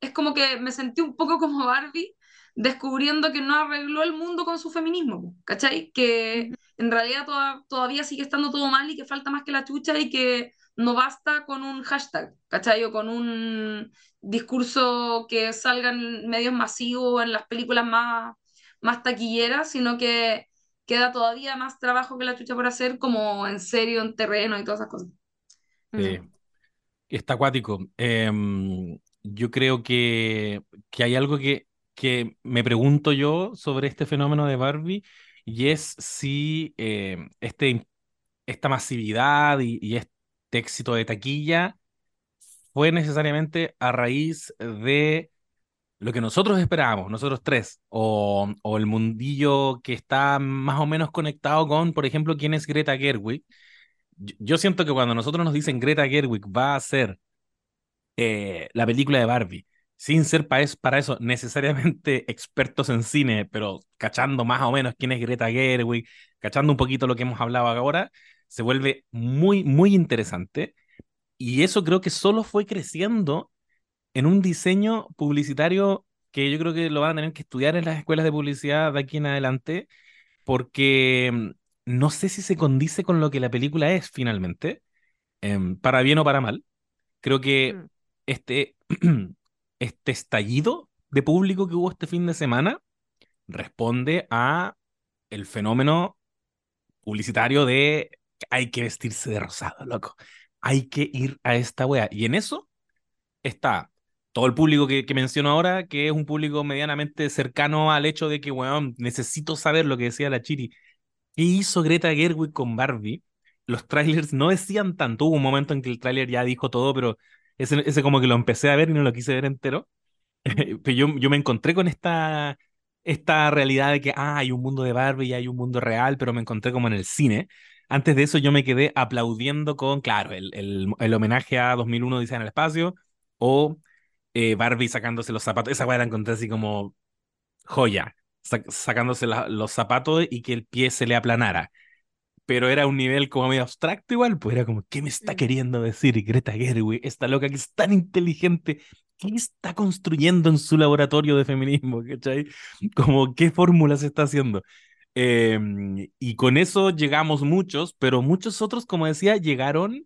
es como que me sentí un poco como Barbie descubriendo que no arregló el mundo con su feminismo, ¿cachai? Que en realidad todavía sigue estando todo mal y que falta más que la chucha y que no basta con un hashtag, ¿cachai? O con un discurso que salga en medios masivos, en las películas más, más taquilleras, sino que queda todavía más trabajo que la chucha por hacer, como en serio, en terreno y todas esas cosas. Sí. Está acuático. Em, yo creo que, que hay algo que, que me pregunto yo sobre este fenómeno de Barbie y es si em, este, esta masividad y, este éxito de taquilla fue necesariamente a raíz de lo que nosotros esperábamos, nosotros tres, o, el mundillo que está más o menos conectado con, por ejemplo, quién es Greta Gerwig. Yo, yo siento que cuando nosotros nos dicen Greta Gerwig va a ser eh, la película de Barbie, sin ser para eso, para eso necesariamente expertos en cine, pero cachando más o menos quién es Greta Gerwig, cachando un poquito lo que hemos hablado ahora, se vuelve muy, muy interesante. Y eso creo que solo fue creciendo en un diseño publicitario que yo creo que lo van a tener que estudiar en las escuelas de publicidad de aquí en adelante, porque mm, no sé si se condice con lo que la película es finalmente, eh, para bien o para mal. Creo que mm. este, este estallido de público que hubo este fin de semana responde a el fenómeno publicitario de hay que vestirse de rosado, loco. Hay que ir a esta wea. Y en eso está todo el público que, menciono ahora, que es un público medianamente cercano al hecho de que, weón, necesito saber lo que decía la Chiri. ¿Qué hizo Greta Gerwig con Barbie? Los trailers no decían tanto. Hubo un momento en que el trailer ya dijo todo, pero ese, ese como que lo empecé a ver y no lo quise ver entero. pero yo, yo me encontré con esta, esta realidad de que ah, hay un mundo de Barbie y hay un mundo real, pero me encontré como en el cine. Antes de eso yo me quedé aplaudiendo con, claro, el, el, el homenaje a 2001 Dice en el Espacio o eh, Barbie sacándose los zapatos. Esa weá la encontré así como joya, sacándose los zapatos y que el pie se le aplanara. Pero era un nivel como medio abstracto igual, pues era como, ¿qué me está queriendo decir Greta Gerwig? Esta loca que es tan inteligente, ¿qué está construyendo en su laboratorio de feminismo? ¿Cachai? Como, ¿qué fórmulas está haciendo? Eh, y con eso llegamos muchos, pero muchos otros, como decía, llegaron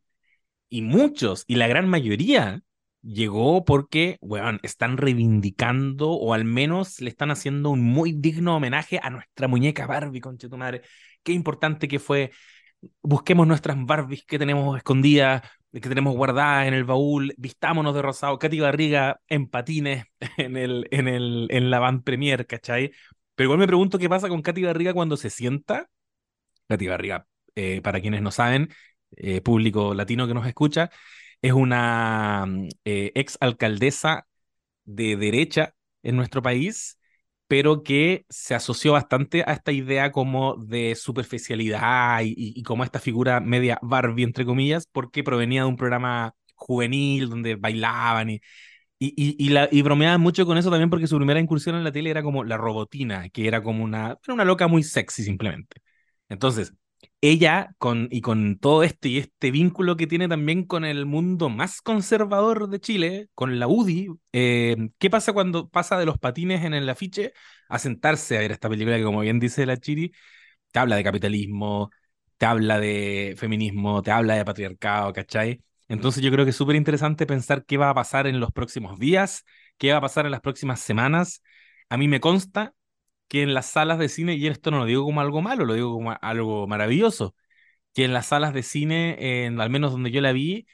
y muchos, y la gran mayoría llegó porque, están reivindicando o al menos le están haciendo un muy digno homenaje a nuestra muñeca Barbie, conche tu madre. Qué importante que fue. Busquemos nuestras Barbies que tenemos escondidas, que tenemos guardadas en el baúl, vistámonos de rosado, Katy Barriga en patines en, el, en, el, en la van premier, ¿cachai? Pero igual me pregunto qué pasa con Katy Barriga cuando se sienta. Katy Barriga, eh, para quienes no saben, eh, público latino que nos escucha, es una mm, eh, ex alcaldesa de derecha en nuestro país, pero que se asoció bastante a esta idea como de superficialidad y, como esta figura media Barbie, entre comillas, porque provenía de un programa juvenil donde bailaban y, y, y bromeaban mucho con eso también porque su primera incursión en la tele era como la robotina, que era como una, era una loca muy sexy simplemente. Entonces, ella con, y con todo esto y este vínculo que tiene también con el mundo más conservador de Chile, con la UDI, eh, ¿qué pasa cuando pasa de los patines en el afiche a sentarse a ver esta película que, como bien dice la Chiri, te habla de capitalismo, te habla de feminismo, te habla de patriarcado, ¿cachai? Entonces yo creo que es súper interesante pensar qué va a pasar en los próximos días, qué va a pasar en las próximas semanas. A mí me consta que en las salas de cine, y esto no lo digo como algo malo, lo digo como algo maravilloso, que en las salas de cine, en, al menos donde yo la vi,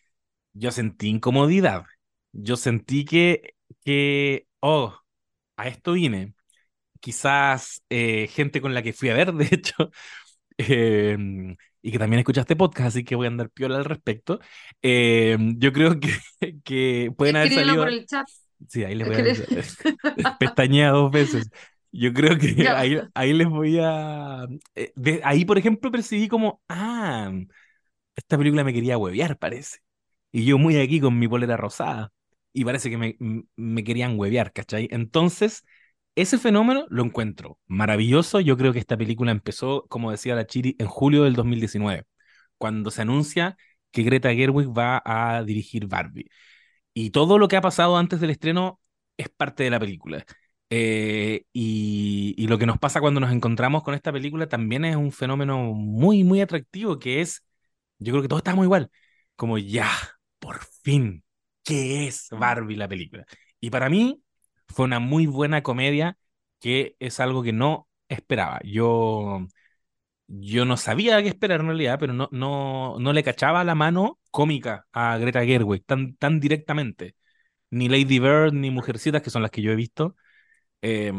yo sentí incomodidad. Yo sentí que, que oh, a esto vine. Quizás eh, gente con la que fui a ver, de hecho, eh, y que también escucha este podcast, así que voy a andar piola al respecto. Eh, yo creo que, que pueden haber salido. Por el chat. Sí, ahí les voy a pestañear dos veces. Yo creo que ahí, ahí les voy a... eh, de- ahí, por ejemplo, percibí como, ah, esta película me quería huevear, parece. Y yo muy aquí con mi polera rosada. Y parece que me, me querían huevear, ¿cachai? Entonces, ese fenómeno lo encuentro maravilloso. Yo creo que esta película empezó, como decía la Chiri, en julio del 2019, cuando se anuncia que Greta Gerwig va a dirigir Barbie. Y todo lo que ha pasado antes del estreno es parte de la película. Eh, y, y lo que nos pasa cuando nos encontramos con esta película también es un fenómeno muy, muy atractivo, que es, yo creo que todos estamos igual, como ya, por fin, ¿qué es Barbie la película? Y para mí fue una muy buena comedia, que es algo que no esperaba. Yo, yo no sabía qué esperar en realidad, pero no, no, no le cachaba la mano cómica a Greta Gerwig tan, tan directamente. Ni Lady Bird ni Mujercitas, que son las que yo he visto, eh,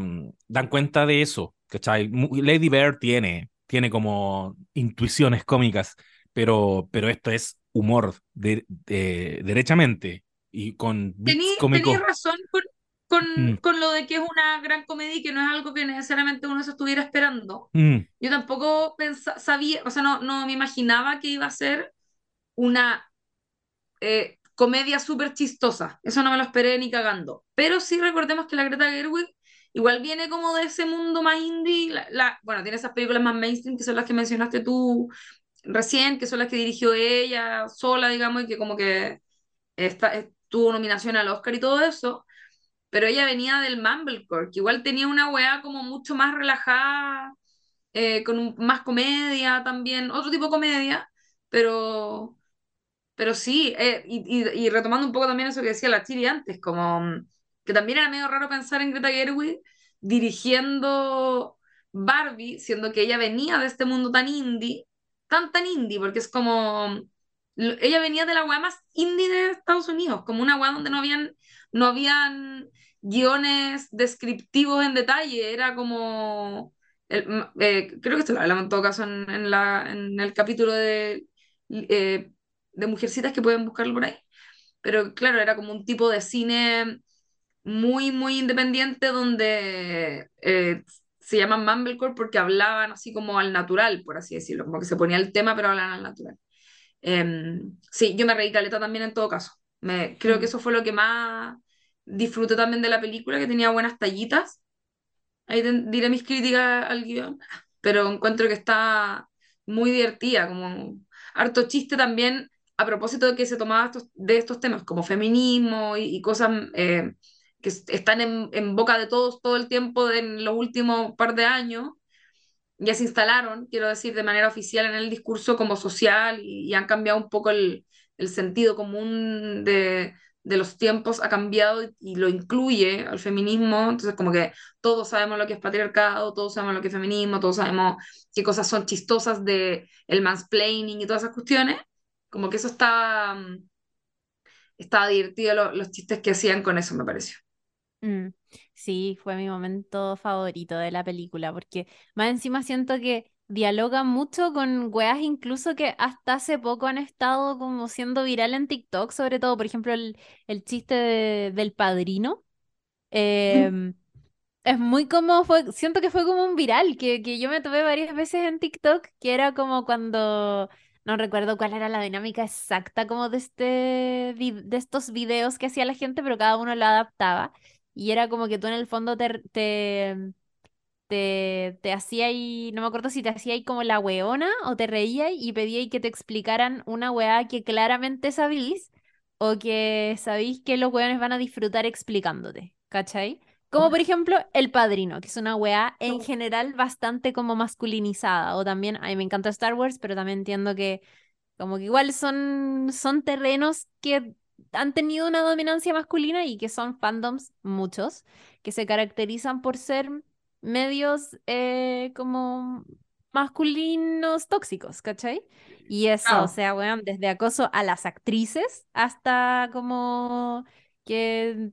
dan cuenta de eso, ¿cachai? Lady Bird tiene, tiene como intuiciones cómicas, pero, pero esto es humor de, de- derechamente y con bits Tení, cómicos. tení razón con, con, Mm. con lo de que es una gran comedia y que no es algo que necesariamente uno se estuviera esperando. Mm, Yo tampoco sabía, o sea, no, no me imaginaba que iba a ser una eh, comedia súper chistosa. Eso no me lo esperé ni cagando. Pero sí recordemos que la Greta Gerwig igual viene como de ese mundo más indie. La, la- bueno, tiene esas películas más mainstream que son las que mencionaste tú recién, que son las que dirigió ella sola, digamos, y que como que está, eh, tuvo nominación al Oscar y todo eso. Pero ella venía del Mumblecore, que igual tenía una weá como mucho más relajada, eh, con un- más comedia también, otro tipo de comedia, pero, pero sí, eh, y, y- y retomando un poco también eso que decía la Chiri antes, como que también era medio raro pensar en Greta Gerwig dirigiendo Barbie, siendo que ella venía de este mundo tan indie, tan tan indie, porque es como, ella venía de la weá más indie de Estados Unidos, como una weá donde no habían, no habían guiones descriptivos en detalle, era como, eh, creo que esto lo hablamos en todo caso en el capítulo de, eh, de Mujercitas que pueden buscarlo por ahí, pero claro, era como un tipo de cine muy, muy independiente donde eh, se llaman Mumblecore porque hablaban así como al natural, por así decirlo, como que se ponía el tema pero hablaban al natural. Em, sí, yo me reí caleta también en todo caso. Me, creo que Mm. eso fue lo que más disfruté también de la película, que tenía buenas tallitas. Ahí te- diré mis críticas al guion, pero encuentro que está muy divertida, como harto chiste también a propósito de que se tomaba estos, de estos temas, como feminismo y, y cosas eh, que es- están en, boca de todos todo el tiempo de- en los últimos par de años. Ya se instalaron, quiero decir, de manera oficial en el discurso como social y, han cambiado un poco el, sentido común de, los tiempos, ha cambiado y, lo incluye al feminismo. Entonces, como que todos sabemos lo que es patriarcado, todos sabemos lo que es feminismo, todos sabemos qué cosas son chistosas de el mansplaining y todas esas cuestiones. Como que eso estaba, mm, estaba divertido, lo- los chistes que hacían con eso, me pareció. Mm, Sí, fue mi momento favorito de la película, porque más encima siento que dialoga mucho con weas incluso que hasta hace poco han estado como siendo viral en TikTok, sobre todo, por ejemplo, el, el chiste de- del padrino. Em, es muy como fue, siento que fue como un viral, que, que yo me tuve varias veces en TikTok, que era como cuando, no recuerdo cuál era la dinámica exacta como de este, de estos videos que hacía la gente, pero cada uno lo adaptaba. Y era como que tú en el fondo te, te, te, te hacía ahí, no me acuerdo si te hacía ahí como la weona o te reía y pedía ahí que te explicaran una weá que claramente sabís o que sabís que los weones van a disfrutar explicándote, ¿cachai? Como por ejemplo El Padrino, que es una weá en general bastante como masculinizada. O también, a mí me encanta Star Wars, pero también entiendo que como que igual son, son terrenos que han tenido una dominancia masculina y que son fandoms, muchos, que se caracterizan por ser medios eh, como masculinos tóxicos, ¿cachai? Y eso, o sea, weón, desde acoso a las actrices hasta como que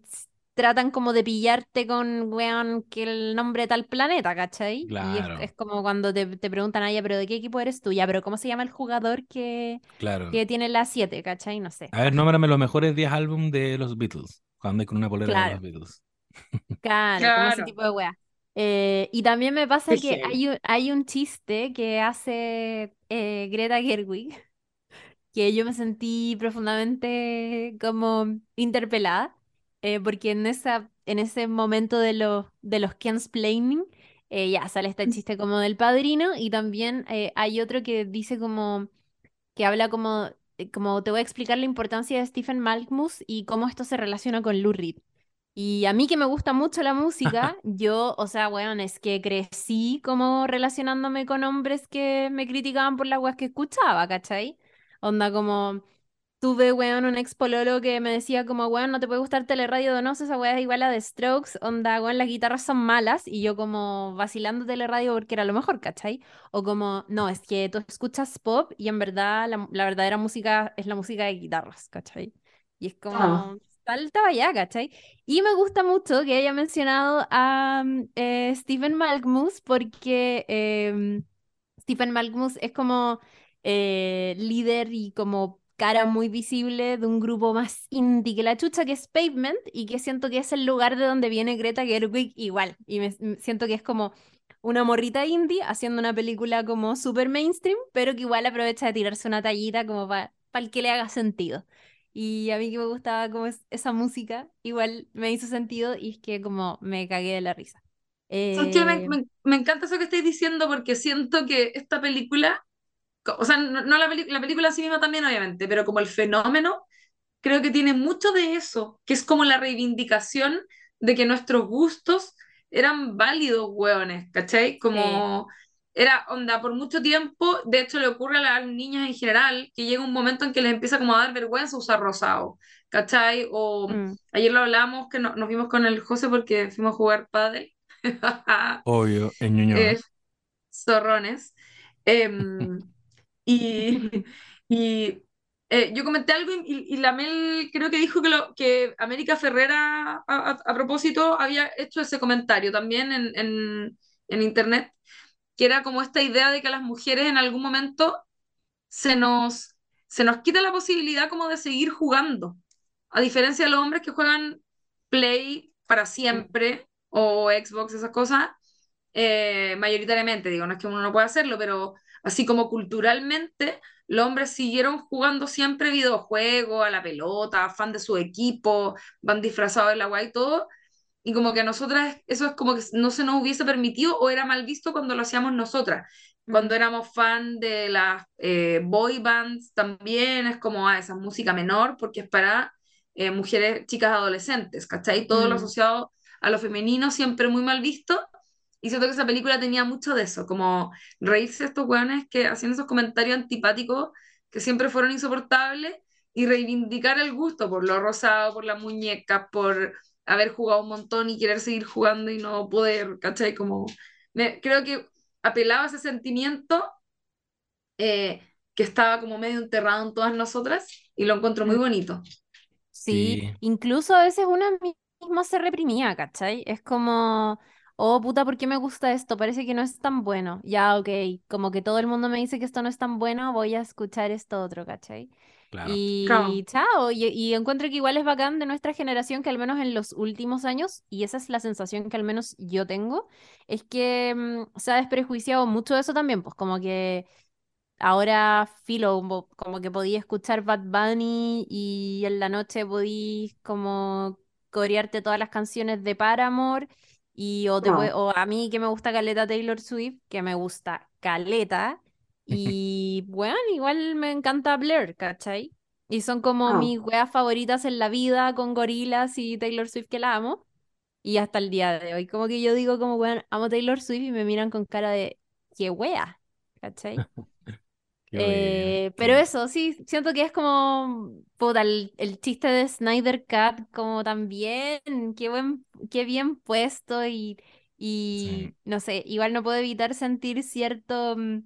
tratan como de pillarte con, weón, que el nombre de tal planeta, ¿cachai? Y es, Claro. es como cuando te, te preguntan a ella, pero ¿de qué equipo eres tú? Ya, pero ¿cómo se llama el jugador que, Claro. que tiene la 7, ¿cachai? No sé. A ver, nómbrame los mejores 10 álbumes de los Beatles. Cuando hay con una polera de Claro. los Beatles. Claro, como ese Claro. tipo de weá. Eh, y también me pasa que hay un, hay un chiste que hace eh, Greta Gerwig, que yo me sentí profundamente como interpelada, eh, porque en esa, en ese momento de los, de los Kensplaining, eh, ya sale este chiste como del padrino, y también eh, hay otro que dice como, que habla como, eh, como te voy a explicar la importancia de Stephen Malkmus y cómo esto se relaciona con Lou Reed. Y a mí que me gusta mucho la música, yo, o sea, weón, es que crecí como relacionándome con hombres que me criticaban por las weas que escuchaba, ¿cachai? Onda como, tuve, weón, un ex pololo que me decía como, weón, no te puede gustar Teleradio Donoso, esa wea es igual a The Strokes, onda, weón, las guitarras son malas, y yo como vacilando Teleradio porque era lo mejor, ¿cachai? O como, no, es que tú escuchas pop y en verdad la, la verdadera música es la música de guitarras, ¿cachai? Y es Ah. como, salta allá, ¿cachai? Y me gusta mucho que haya mencionado a mm, eh, Stephen Malkmus porque em, Stephen Malkmus es como eh, líder y como cara muy visible de un grupo más indie que la chucha, que es Pavement, y que siento que es el lugar de donde viene Greta Gerwig igual. Y me, siento que es como una morrita indie haciendo una película como super mainstream, pero que igual aprovecha de tirarse una tallita como para el que le haga sentido. Y a mí que me gustaba como es- esa música, igual me hizo sentido y es que como me cagué de la risa. ¿Sabes qué? Me, Eh, me- me encanta eso que estáis diciendo porque siento que esta película, o sea, no, no la, la película en sí misma también, obviamente, pero como el fenómeno, creo que tiene mucho de eso, que es como la reivindicación de que nuestros gustos eran válidos, hueones, ¿cachai? sí. Como era onda por mucho tiempo, de hecho le ocurre a las niñas en general, que llega un momento en que les empieza como a dar vergüenza usar rosado, ¿cachai? O Mm. ayer lo hablamos, que no- nos vimos con el José porque fuimos a jugar pádel. Obvio, en Ñuñoa. eh, zorrones. Em, y y eh, yo comenté algo y, y la Mel creo que dijo que, lo, que América Ferrera, a, propósito, había hecho ese comentario también en, en, en internet, que era como esta idea de que a las mujeres en algún momento se nos, se nos quita la posibilidad como de seguir jugando, a diferencia de los hombres que juegan Play para siempre o Xbox, esas cosas, eh, mayoritariamente, digo, no es que uno no pueda hacerlo, pero así como culturalmente, los hombres siguieron jugando siempre videojuegos, a la pelota, fan de su equipo, van disfrazados de la guay y todo, y como que a nosotras eso es como que no se nos hubiese permitido o era mal visto cuando lo hacíamos nosotras. Cuando Mm. éramos fan de las eh, boy bands también es como, ah, esa es música menor porque es para eh, mujeres, chicas adolescentes, ¿cachai? Todo lo Mm. asociado a lo femenino siempre muy mal visto. Y siento que esa película tenía mucho de eso, como reírse de estos weones que hacían esos comentarios antipáticos que siempre fueron insoportables y reivindicar el gusto por lo rosado, por la muñeca, por haber jugado un montón y querer seguir jugando y no poder, ¿cachai? Como, me- creo que apelaba a ese sentimiento eh, que estaba como medio enterrado en todas nosotras y lo encuentro muy Mm. bonito. Sí, Sí. incluso a veces una misma se reprimía, ¿cachai? Es como, oh puta, ¿por qué me gusta esto? Parece que no es tan bueno. Ya, ok, como que todo el mundo me dice que esto no es tan bueno, voy a escuchar esto otro, ¿cachai? Claro. Claro. Y chao, y, y encuentro que igual es bacán de nuestra generación que al menos en los últimos años, y esa es la sensación que al menos yo tengo, es que mm, se ha desprejuiciado mucho eso también, pues como que ahora filo, como, como que podía escuchar Bad Bunny y en la noche podí como corearte todas las canciones de Paramore y o, te No. pue- o a mí que me gusta Caleta Taylor Swift, que me gusta Caleta y bueno, igual me encanta Blur, ¿cachai? Y son como No. mis weas favoritas en la vida con Gorillaz y Taylor Swift que la amo. Y hasta el día de hoy, como que yo digo como, weón, amo Taylor Swift y me miran con cara de, qué wea, ¿cachai? Eh, pero eso, sí, siento que es como, puta, el, el chiste de Snyder Cut como también, qué buen, qué bien puesto y, y Sí. no sé, igual no puedo evitar sentir cierto mm,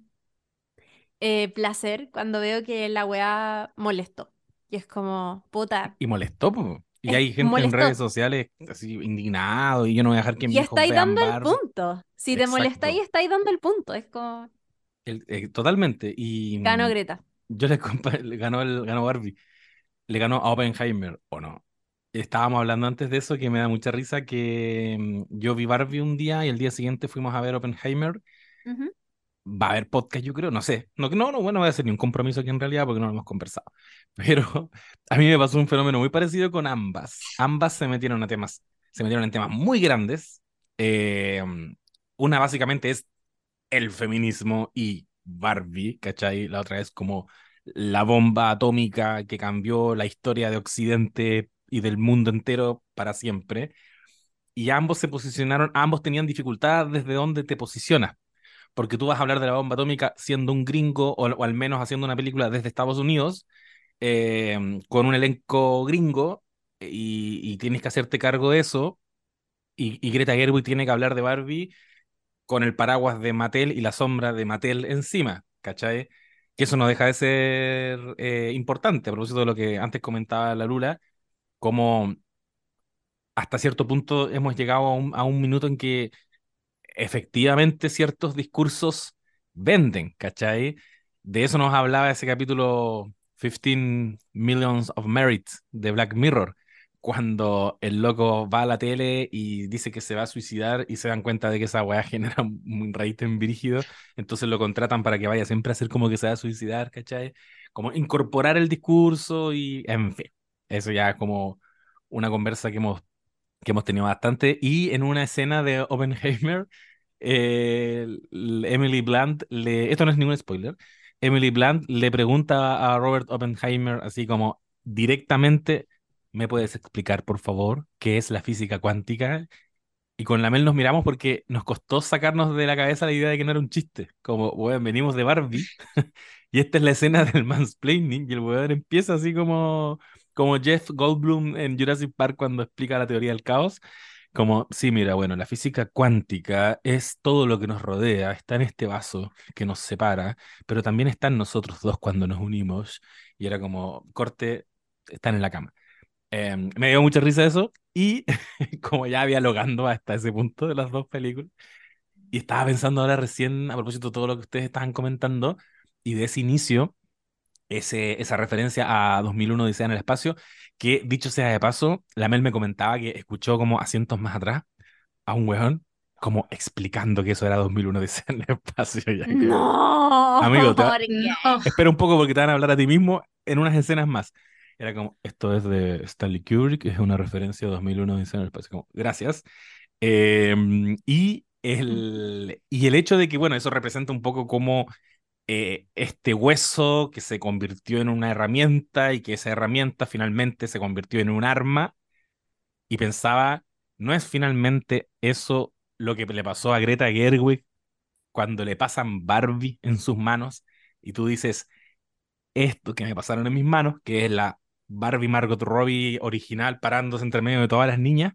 eh, placer cuando veo que la weá molestó. Y es como, puta, Y molestó, po. Y es- hay gente en redes sociales así indignado y yo no voy a dejar que Y mis hijos estáis vean dando el punto. Si te molestáis, estáis dando el punto. Es como, El- eh, totalmente. Y ganó mm, Greta. yo le, ganó, el, ganó Barbie. Le ganó a Oppenheimer, ¿o no? Estábamos hablando antes de eso que me da mucha risa que mm, yo vi Barbie un día y el día siguiente fuimos a ver Oppenheimer. Va a haber podcast, yo creo, no sé. No, no, no, bueno, no voy a hacer ni un compromiso aquí en realidad porque no lo hemos conversado. Pero a mí me pasó un fenómeno muy parecido con ambas. Ambas se metieron a temas, se metieron en temas muy grandes. Eh, una básicamente es el feminismo y Barbie, ¿cachai? La otra es como la bomba atómica que cambió la historia de Occidente y del mundo entero para siempre. Y ambos se posicionaron, ambos tenían dificultad desde dónde te posicionas. Porque tú vas a hablar de la bomba atómica siendo un gringo o, al menos haciendo una película desde Estados Unidos eh, con un elenco gringo y, y tienes que hacerte cargo de eso. Y, y Greta Gerwig tiene que hablar de Barbie con el paraguas de Mattel y la sombra de Mattel encima, ¿cachai? Que eso no deja de ser eh, importante, a propósito de lo que antes comentaba la Lula, como hasta cierto punto hemos llegado a un, a un minuto en que efectivamente ciertos discursos venden, ¿cachai? De eso nos hablaba ese capítulo 15 Millions of Merit de Black Mirror, cuando el loco va a la tele y dice que se va a suicidar y se dan cuenta de que esa weá genera un rating brígido, entonces lo contratan para que vaya siempre a hacer como que se va a suicidar, ¿cachai? Como incorporar el discurso y, en fin, eso ya es como una conversa que hemos, que hemos tenido bastante. Y en una escena de Oppenheimer, eh, Emily Blunt, le, esto no es ningún spoiler, Emily Blunt le pregunta a Robert Oppenheimer así como directamente ¿Me puedes explicar, por favor, qué es la física cuántica? Y con la Mel nos miramos porque nos costó sacarnos de la cabeza la idea de que no era un chiste. Como, bueno, venimos de Barbie y esta es la escena del mansplaining y el weón empieza así como, como Jeff Goldblum en Jurassic Park cuando explica la teoría del caos. Como, sí, mira, bueno, la física cuántica es todo lo que nos rodea, está en este vaso que nos separa, pero también está en nosotros dos cuando nos unimos. Y era como, corte, están en la cama. Eh, me dio mucha risa eso y como ya dialogando hasta ese punto de las dos películas y estaba pensando ahora recién a propósito de todo lo que ustedes estaban comentando y de ese inicio, ese, esa referencia a 2001 Odisea en el espacio, que dicho sea de paso, la Mel me comentaba que escuchó como asientos más atrás a un weón como explicando que eso era 2001 Odisea en el espacio. Ya que- No, Amigo. Espera un poco porque te van a hablar a ti mismo en unas escenas más. Era como, esto es de Stanley Kubrick, es una referencia a 2001 Odisea en el espacio. Como, gracias. Eh, y, el, y el hecho de que, bueno, eso representa un poco como eh, este hueso que se convirtió en una herramienta y que esa herramienta finalmente se convirtió en un arma. Y pensaba, ¿no es finalmente eso lo que le pasó a Greta Gerwig cuando le pasan Barbie en sus manos? Y tú dices, esto que me pasaron en mis manos, que es la Barbie Margot Robbie original parándose entre medio de todas las niñas.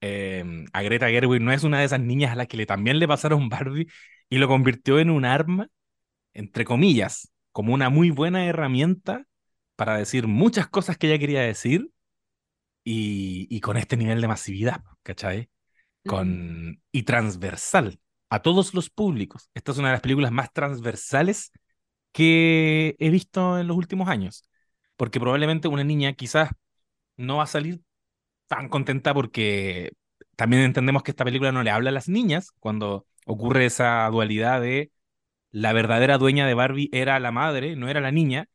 eh, a Greta Gerwig no es una de esas niñas a las que le, también le pasaron Barbie y lo convirtió en un arma, entre comillas, como una muy buena herramienta para decir muchas cosas que ella quería decir y, y con este nivel de masividad, ¿cachai? Con, y transversal a todos los públicos. Esta es una de las películas más transversales que he visto en los últimos años. Porque probablemente una niña quizás no va a salir tan contenta porque también entendemos que esta película no le habla a las niñas cuando ocurre esa dualidad de la verdadera dueña de Barbie era la madre, no era la niña.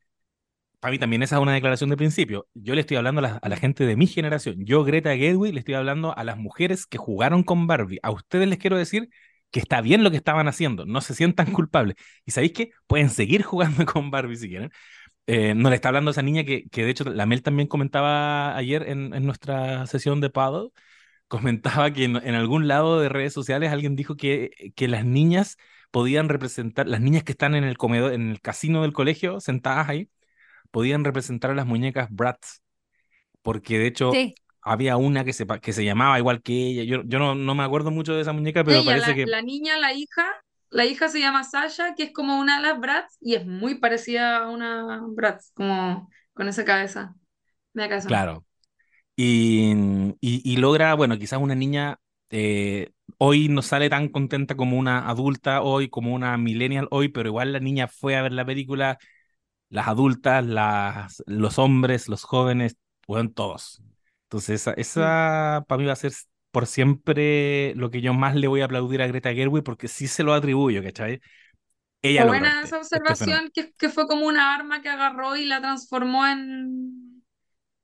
Para mí también esa es una declaración de principio. Yo le estoy hablando a la, gente de mi generación. Yo, Greta Gerwig, le estoy hablando a las mujeres que jugaron con Barbie. A ustedes les quiero decir que está bien lo que estaban haciendo. No se sientan culpables. Y sabéis que pueden seguir jugando con Barbie si quieren. Eh, no le está hablando a esa niña que, que de hecho la Mel también comentaba ayer en, en nuestra sesión de paddle. Comentaba que en, en algún lado de redes sociales alguien dijo que, que las niñas podían representar, las niñas que están en el comedor, en el casino del colegio, sentadas ahí, podían representar a las muñecas Bratz, porque de hecho Sí, había una que se, que se llamaba igual que ella. Yo, yo no, no me acuerdo mucho de esa muñeca, pero parece la, que... la niña, la hija, la hija se llama Sasha, que es como una de las Bratz y es muy parecida a una Bratz, como con esa cabeza. Mira cabeza. Claro. Y, y, y logra, bueno, quizás una niña eh, hoy no sale tan contenta como una adulta hoy, como una millennial hoy, pero igual la niña fue a ver la película, las adultas, las, los hombres, los jóvenes, fueron todos. Entonces, esa, esa para mí va a ser por siempre lo que yo más le voy a aplaudir a Greta Gerwig, porque sí se lo atribuyo, ¿cachai? Ella buena este- esa este observación, que, que fue como una arma que agarró y la transformó en,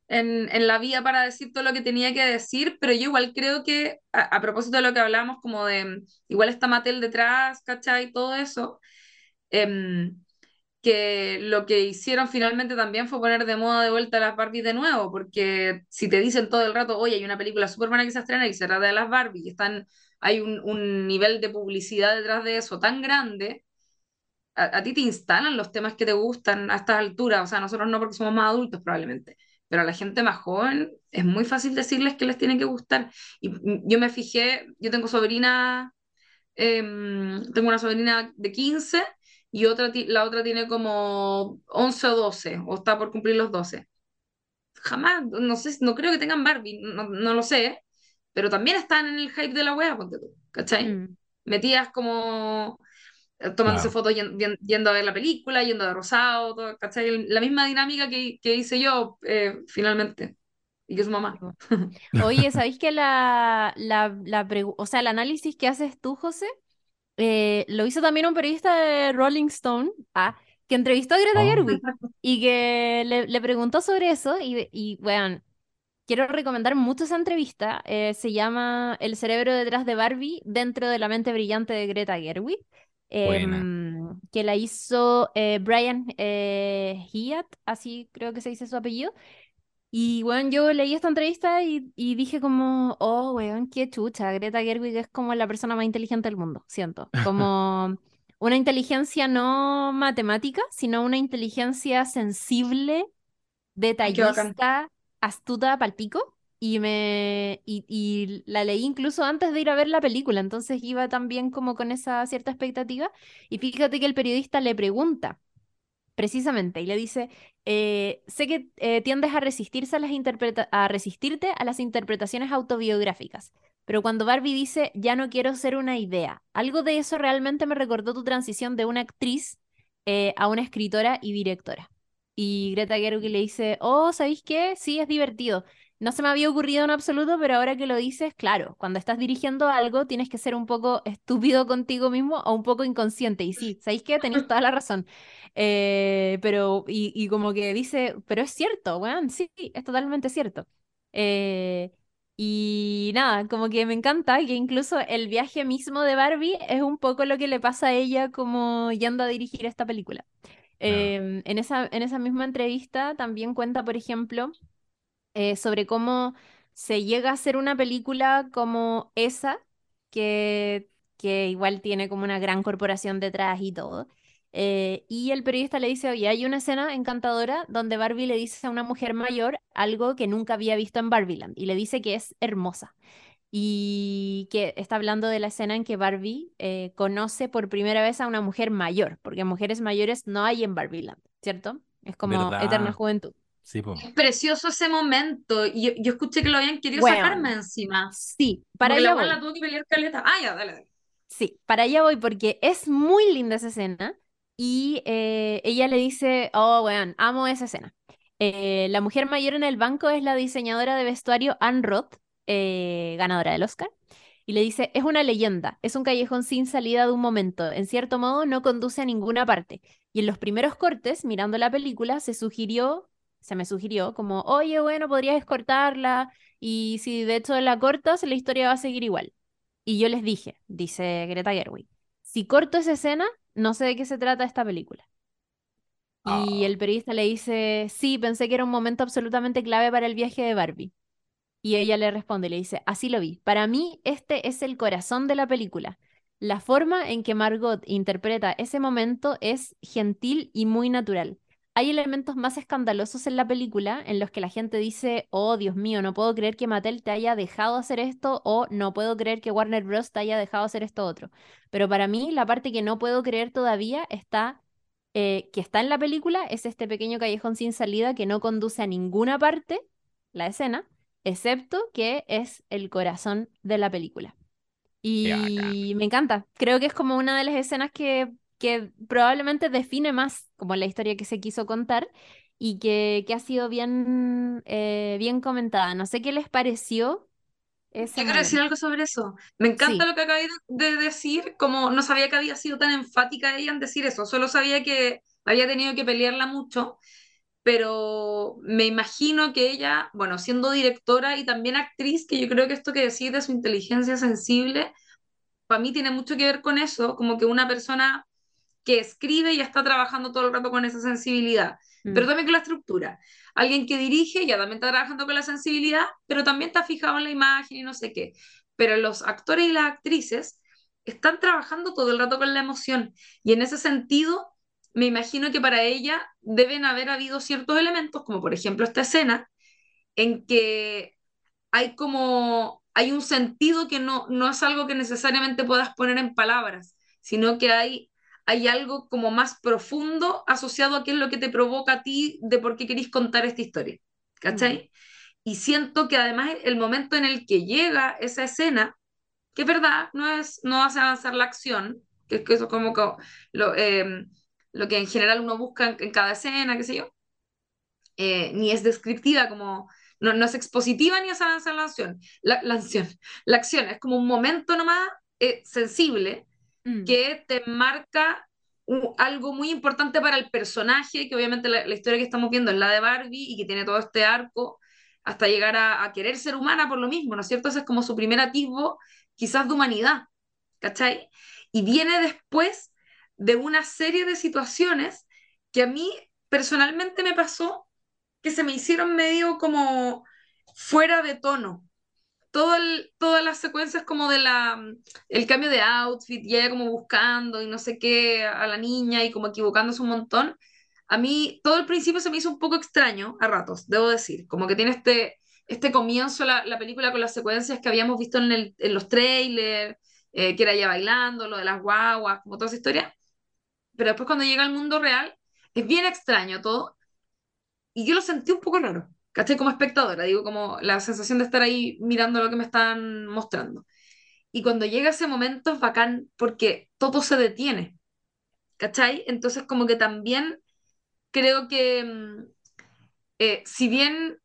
en, en la vía para decir todo lo que tenía que decir, pero yo igual creo que, a, a propósito de lo que hablábamos, como de, igual está Mattel detrás, ¿cachai? Todo eso, em, que lo que hicieron finalmente también fue poner de moda de vuelta las Barbies de nuevo, porque si te dicen todo el rato, oye, hay una película súper buena que se estrena y se trata de las Barbies, están, hay un, un nivel de publicidad detrás de eso tan grande, a, a ti te instalan los temas que te gustan a estas alturas, o sea, nosotros no porque somos más adultos probablemente, pero a la gente más joven es muy fácil decirles que les tiene que gustar. Y yo me fijé, yo tengo sobrina, em, tengo una sobrina de 15 y otra, la otra tiene como 11 o 12, o está por cumplir los 12. Jamás, no sé, no creo que tengan Barbie, no, no lo sé, pero también están en el hype de la wea, ponte tú, ¿cachai? Mm. Metidas como eh, tomándose Claro. fotos yen- yen- yendo a ver la película, yendo de rosado, todo, ¿cachai? La misma dinámica que, que hice yo eh, finalmente, y que su mamá. Oye, ¿sabéis que la, la, la o sea, el análisis que haces tú, José, eh, lo hizo también un periodista de Rolling Stone, ah, que entrevistó a Greta Oh. Gerwig y que le, le preguntó sobre eso y, y bueno, quiero recomendar mucho esa entrevista. eh, se llama El cerebro detrás de Barbie dentro de la mente brillante de Greta Gerwig, em, que la hizo eh, Brian Hiatt, así creo que se dice su apellido. Y bueno, yo leí esta entrevista y, y dije como, oh, weón, qué chucha, Greta Gerwig es como la persona más inteligente del mundo, siento. Como una inteligencia no matemática, sino una inteligencia sensible, detallista, astuta, palpico. Y me y, y la leí incluso antes de ir a ver la película, entonces iba también como con esa cierta expectativa. Y fíjate que el periodista le pregunta precisamente y le dice, eh, sé que eh, tiendes a resistirse a las a resistirte a las interpretaciones autobiográficas, pero cuando Barbie dice, ya no quiero ser una idea, algo de eso realmente me recordó tu transición de una actriz eh, a una escritora y directora. Y Greta Gerwig le dice, oh, ¿sabéis qué? Sí, es divertido. No se me había ocurrido en absoluto, pero ahora que lo dices, claro, cuando estás dirigiendo algo tienes que ser un poco estúpido contigo mismo o un poco inconsciente. Y sí, ¿sabéis qué? Tenéis toda la razón. Eh, pero, y, y como que dice, pero es cierto, weón, sí, es totalmente cierto. Eh, y nada, como que me encanta que incluso el viaje mismo de Barbie es un poco lo que le pasa a ella como yendo a dirigir esta película. Em, en esa, en esa misma entrevista también cuenta, por ejemplo, eh, sobre cómo se llega a hacer una película como esa, que, que igual tiene como una gran corporación detrás y todo. Eh, y el periodista le dice, oye, hay una escena encantadora donde Barbie le dice a una mujer mayor algo que nunca había visto en Barbieland y le dice que es hermosa. Y que está hablando de la escena en que Barbie eh, conoce por primera vez a una mujer mayor, porque mujeres mayores no hay en Barbieland, ¿cierto? Es como ¿Verdad? eterna juventud. Sí, po. Es precioso ese momento, y yo, yo escuché que lo habían querido sacarme encima. Sí, para la allá voy. la tuvo que pelear caleta. Ah, ya, dale, dale. Sí, para allá voy porque es muy linda esa escena y eh, ella le dice, oh, weón, amo esa escena. Eh, la mujer mayor en el banco es la diseñadora de vestuario Anne Roth, eh, ganadora del Oscar, y le dice, es una leyenda, es un callejón sin salida de un momento, en cierto modo no conduce a ninguna parte. Y en los primeros cortes, mirando la película, se sugirió, se me sugirió como, oye, bueno, podrías cortarla y si de hecho la cortas, la historia va a seguir igual. Y yo les dije, dice Greta Gerwig, si corto esa escena, no sé de qué se trata esta película. Y Ah. el periodista le dice, sí, pensé que era un momento absolutamente clave para el viaje de Barbie. Y ella le responde, le dice, así lo vi. Para mí, este es el corazón de la película. La forma en que Margot interpreta ese momento es gentil y muy natural. Hay elementos más escandalosos en la película en los que la gente dice, oh Dios mío, no puedo creer que Mattel te haya dejado hacer esto o no puedo creer que Warner Bros. te haya dejado hacer esto otro. Pero para mí la parte que no puedo creer todavía está, eh, que está en la película, es este pequeño callejón sin salida que no conduce a ninguna parte, la escena, excepto que es el corazón de la película. Y me encanta. Creo que es como una de las escenas que, que probablemente define más como la historia que se quiso contar. y que, que ha sido bien, eh, bien comentada. No sé qué les pareció Yo quiero momento. decir algo sobre eso. Me encanta Sí. lo que de de decir, como no sabía que había sido tan enfática ella en decir eso, solo sabía que había tenido que pelearla mucho, pero me imagino que ella, bueno, siendo directora y también actriz, que yo creo que esto que decís de su inteligencia sensible, para mí tiene mucho que ver con eso, como que una persona que escribe y está trabajando todo el rato con esa sensibilidad, pero Mm, también con la estructura. Alguien que dirige ya también está trabajando con la sensibilidad, pero también está fijado en la imagen y no sé qué. Pero los actores y las actrices están trabajando todo el rato con la emoción y en ese sentido me imagino que para ella deben haber habido ciertos elementos, como por ejemplo esta escena, en que hay como, hay un sentido que no, no es algo que necesariamente puedas poner en palabras, sino que hay, hay algo como más profundo asociado a qué es lo que te provoca a ti de por qué querís contar esta historia. ¿Cachai? Y siento que además el momento en el que llega esa escena, que es verdad, no, es, no hace avanzar la acción, que es que eso es como que lo, eh, lo que en general uno busca en, en cada escena, qué sé yo, eh, ni es descriptiva, como no, no es expositiva ni es avanzar la acción. La, la acción. La acción es como un momento nomás eh, sensible mm, que te marca algo muy importante para el personaje, que obviamente la, la historia que estamos viendo es la de Barbie y que tiene todo este arco hasta llegar a, a querer ser humana por lo mismo, ¿no es cierto? Ese es como su primer atisbo quizás de humanidad, ¿cachai? Y viene después de una serie de situaciones que a mí personalmente me pasó que se me hicieron medio como fuera de tono. Todo el- todas las secuencias como de la, el cambio de outfit y ella como buscando y no sé qué a la niña y como equivocándose un montón. A mí todo el principio se me hizo un poco extraño a ratos, debo decir. Como que tiene este, este comienzo la, la película con las secuencias que habíamos visto en, el- en los trailers, eh, que era ella bailando, lo de las guaguas, como toda esa historia. Pero después cuando llega al mundo real, es bien extraño todo y yo lo sentí un poco raro, ¿cachai? Como espectadora, digo, como la sensación de estar ahí mirando lo que me están mostrando. Y cuando llega ese momento es bacán porque todo se detiene, ¿cachai? Entonces como que también creo que mm, eh, si bien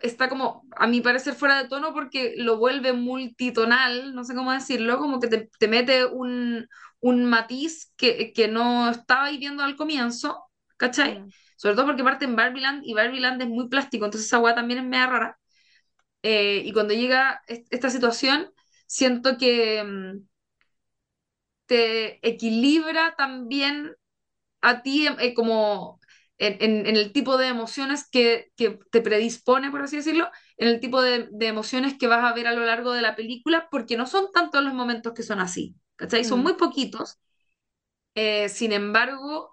está como, a mi parecer, fuera de tono porque lo vuelve multitonal, no sé cómo decirlo, como que te, te mete un, un matiz que, que no estaba ahí viendo al comienzo, ¿cachai? mm, Sobre todo porque parte en Barbieland y Barbieland es muy plástico, entonces esa weá también es media rara. Eh, y cuando llega est- esta situación, siento que mm, te equilibra también a ti eh, como en, en- en el tipo de emociones que, que te predispone, por así decirlo, en el tipo de, de emociones que vas a ver a lo largo de la película, porque no son tantos los momentos que son así, ¿cachai? Son mm, muy poquitos. Eh, sin embargo,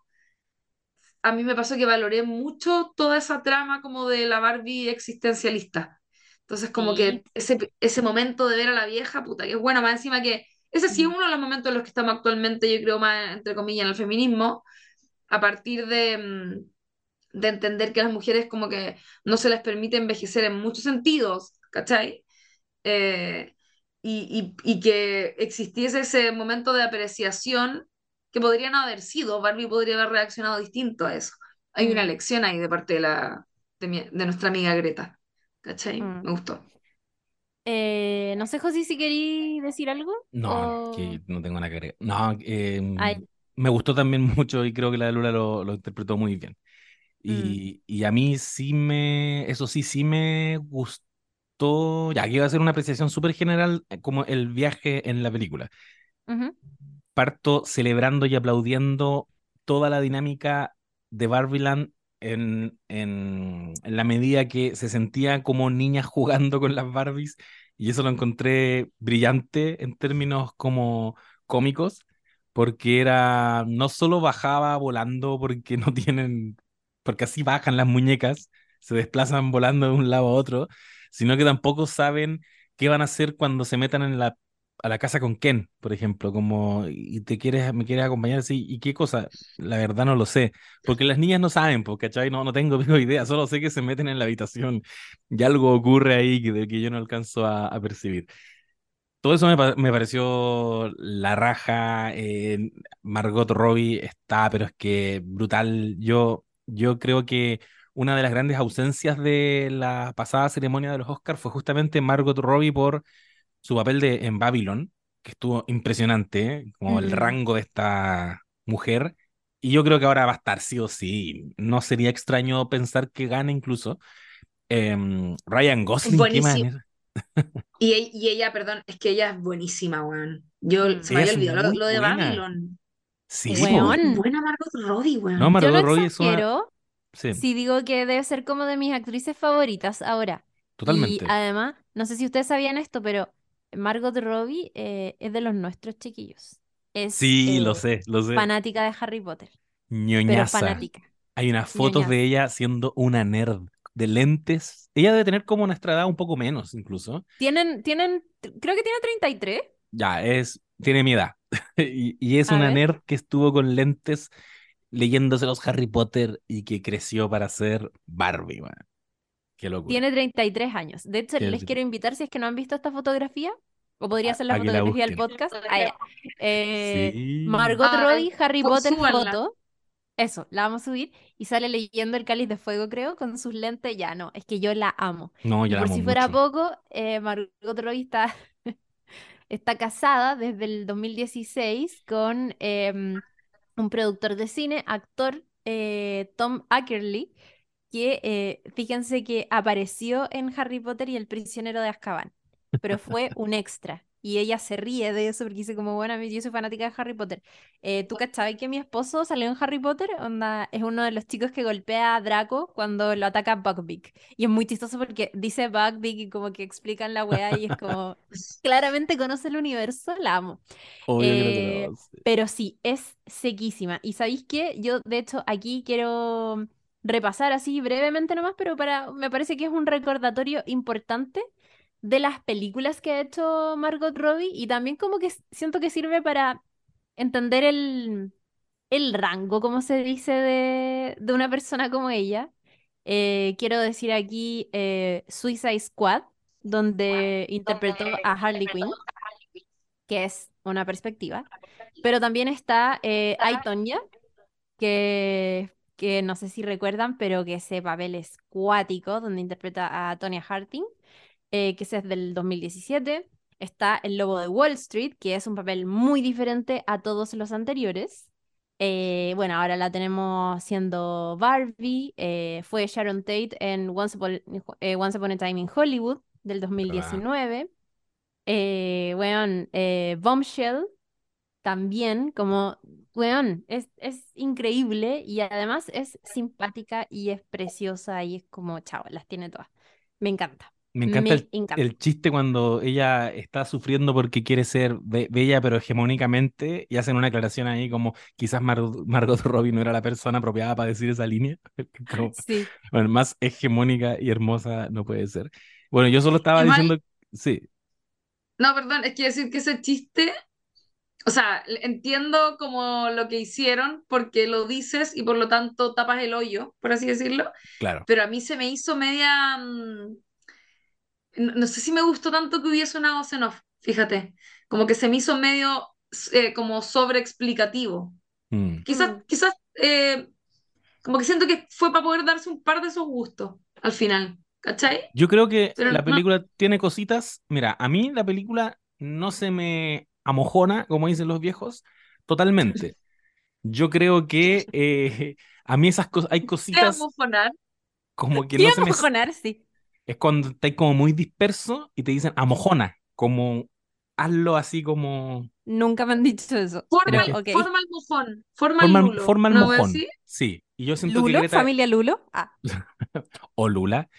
a mí me pasó que valoré mucho toda esa trama como de la Barbie existencialista. Entonces, como Sí. que ese, ese momento de ver a la vieja, puta, que es bueno, más encima que ese sí es uno de los momentos en los que estamos actualmente, yo creo, más, entre comillas, en el feminismo, a partir de, mm, de entender que a las mujeres como que no se les permite envejecer en muchos sentidos, ¿cachai? Eh, y, y, y que existiese ese momento de apreciación que podría no haber sido, Barbie podría haber reaccionado distinto a eso. Hay una mm, lección ahí de parte de, la, de, mi- de nuestra amiga Greta, ¿cachai? mm. Me gustó. Eh, no sé, José, si querí decir algo No, no, o... que no tengo nada que agregar. No, eh, me gustó también mucho y creo que la Lula lo, lo interpretó muy bien. mm, Y, y a mí sí me, eso sí, sí me gustó, ya que iba a ser una apreciación súper general, eh, como el viaje en la película. ujú, Parto celebrando y aplaudiendo toda la dinámica de Barbieland en, en, la medida que se sentía como niñas jugando con las Barbies, y eso lo encontré brillante en términos como cómicos, porque era, no solo bajaba volando porque no tienen porque así bajan las muñecas, se desplazan volando de un lado a otro, sino que tampoco saben qué van a hacer cuando se metan en la, a la casa con Ken, por ejemplo, como, y te quieres, me quieres acompañar, sí, ¿y qué cosa? La verdad no lo sé, porque las niñas no saben, porque, ¿cachai? No, no tengo idea, solo sé que se meten en la habitación y algo ocurre ahí que, que yo no alcanzo a, percibir. Todo eso me, me pareció la raja. eh, Margot Robbie está, pero es que brutal. Yo, yo creo que una de las grandes ausencias de la pasada ceremonia de los Oscars fue justamente Margot Robbie por su papel de, en Babylon, que estuvo impresionante, ¿eh? como el rango de esta mujer. Y yo creo que ahora va a estar sí o sí. No sería extraño pensar que gane incluso. Em, Ryan Gosling, ¿qué más? Buenísimo. Y, y ella, perdón, es que ella es buenísima, weón. Yo se me había es olvidado lo, de buena. Babylon. Sí, Es. Weón. buena Margot Robbie, weón. No, Yo Margot no Robbie es una... exagero Sí, si digo que debe ser como de mis actrices favoritas ahora. Y totalmente. además, no sé si ustedes sabían esto, pero Margot Robbie eh, es de los nuestros chiquillos. Es Sí, lo eh, sé, lo sé. fanática de Harry Potter, pero fanática. Hay unas fotos de ella siendo una nerd de lentes. Ella debe tener como nuestra edad, un poco menos incluso. Tienen, tienen, creo que tiene 33. Ya, es, tiene mi edad. Y, y es A una ver. nerd que estuvo con lentes leyéndose los Harry Potter y que creció para ser Barbie, man. Qué locura. Tiene 33 años. De hecho, les quiero invitar si es que no han visto esta fotografía, o podría A- ser la a que la fotografía del podcast. Ah. Eh, Sí. Margot Ah, Robbie, Harry po- Potter súbanla. foto. Eso, la vamos a subir. Y sale leyendo el cáliz de fuego, creo, con sus lentes. Ya no, es que yo la amo. No, Y yo la por amo si fuera mucho. poco, eh, Margot Robbie está, está casada desde el 2016 con em, un productor de cine, actor, eh, Tom Ackerley, que eh, fíjense que apareció en Harry Potter y el prisionero de Azkaban, pero fue un extra. Y ella se ríe de eso porque dice como, bueno, a mí- yo soy fanática de Harry Potter. Eh, ¿tú cachabas que mi esposo salió en Harry Potter? Onda, es uno de los chicos que golpea a Draco cuando lo ataca Buckbeak. Y es muy chistoso porque dice Buckbeak y como que explican la weá y es como, claramente conoce el universo, la amo. Que Eh. Pero sí, es sequísima. ¿Y sabéis qué? Yo, de hecho, aquí quiero repasar así brevemente nomás, pero para, me parece que es un recordatorio importante de las películas que ha hecho Margot Robbie y también como que siento que sirve para entender el, el rango, como se dice, de, de una persona como ella. Eh, quiero decir aquí eh, Suicide Squad, donde interpretó a Harley Quinn, que es una perspectiva. Pero también está eh, I, Tonya, que, que no sé si recuerdan, pero que ese papel es cuático, donde interpreta a Tonya Harding, eh, que ese es del 2017. Está El Lobo de Wall Street, que es un papel muy diferente a todos los anteriores. Eh, bueno, ahora la tenemos siendo Barbie. eh, fue Sharon Tate en Once Upon, Once Upon a Time in Hollywood del 2019. Eh, weón, eh, Bombshell también, como, weón, es, es increíble y además es simpática y es preciosa y es como, chao, las tiene todas. Me encanta. Me encanta el, encanta. el chiste cuando ella está sufriendo porque quiere ser be- bella, pero hegemónicamente, y hacen una aclaración ahí como quizás Mar- Margot Robbie no era la persona apropiada para decir esa línea. Como, Sí. bueno, más hegemónica y hermosa no puede ser. Bueno, yo solo estaba Igual- diciendo, sí, No, perdón, es que decir que ese chiste, o sea, entiendo como lo que hicieron porque lo dices y por lo tanto tapas el hoyo, por así decirlo, claro. pero a mí se me hizo media, mm, no, no sé si me gustó tanto que hubiese una voz en off, fíjate, como que se me hizo medio eh, como sobreexplicativo. Mm. Quizás, Mm. quizás, eh, como que siento que fue para poder darse un par de esos gustos al final, ¿cachai? Yo creo que Pero la no- película tiene cositas. Mira, a mí la película no se me amojona, como dicen los viejos, totalmente. Yo creo que eh, a mí esas cosas, hay ¿Qué cositas como que ¿Qué no se me... amojonar? Sí. Es cuando estáis como muy disperso y te dicen amojona, como hazlo así como... Nunca me han dicho eso. Forma, Pero, el- ok. forma el mojón, forma el Forma, lulo, forma el ¿no a mojón. Sí, y yo siento que ¿Lulo? Greta... ¿Familia Lulo? Ah. o Lula,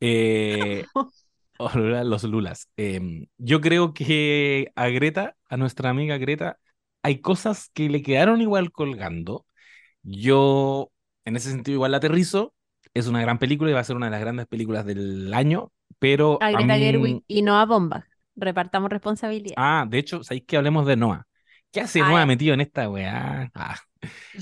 eh, o Lula, los Lulas. Em, yo creo que a Greta, a nuestra amiga Greta, hay cosas que le quedaron igual colgando. Yo, en ese sentido, igual la aterrizo. Es una gran película y va a ser una de las grandes películas del año, pero A a Greta mí... Gerwig y Noah Baumbach. Repartamos responsabilidad. Ah, de hecho, ¿sabéis que hablemos de Noah? ¿Qué hace Ah, Noah metido en esta weá? Ah,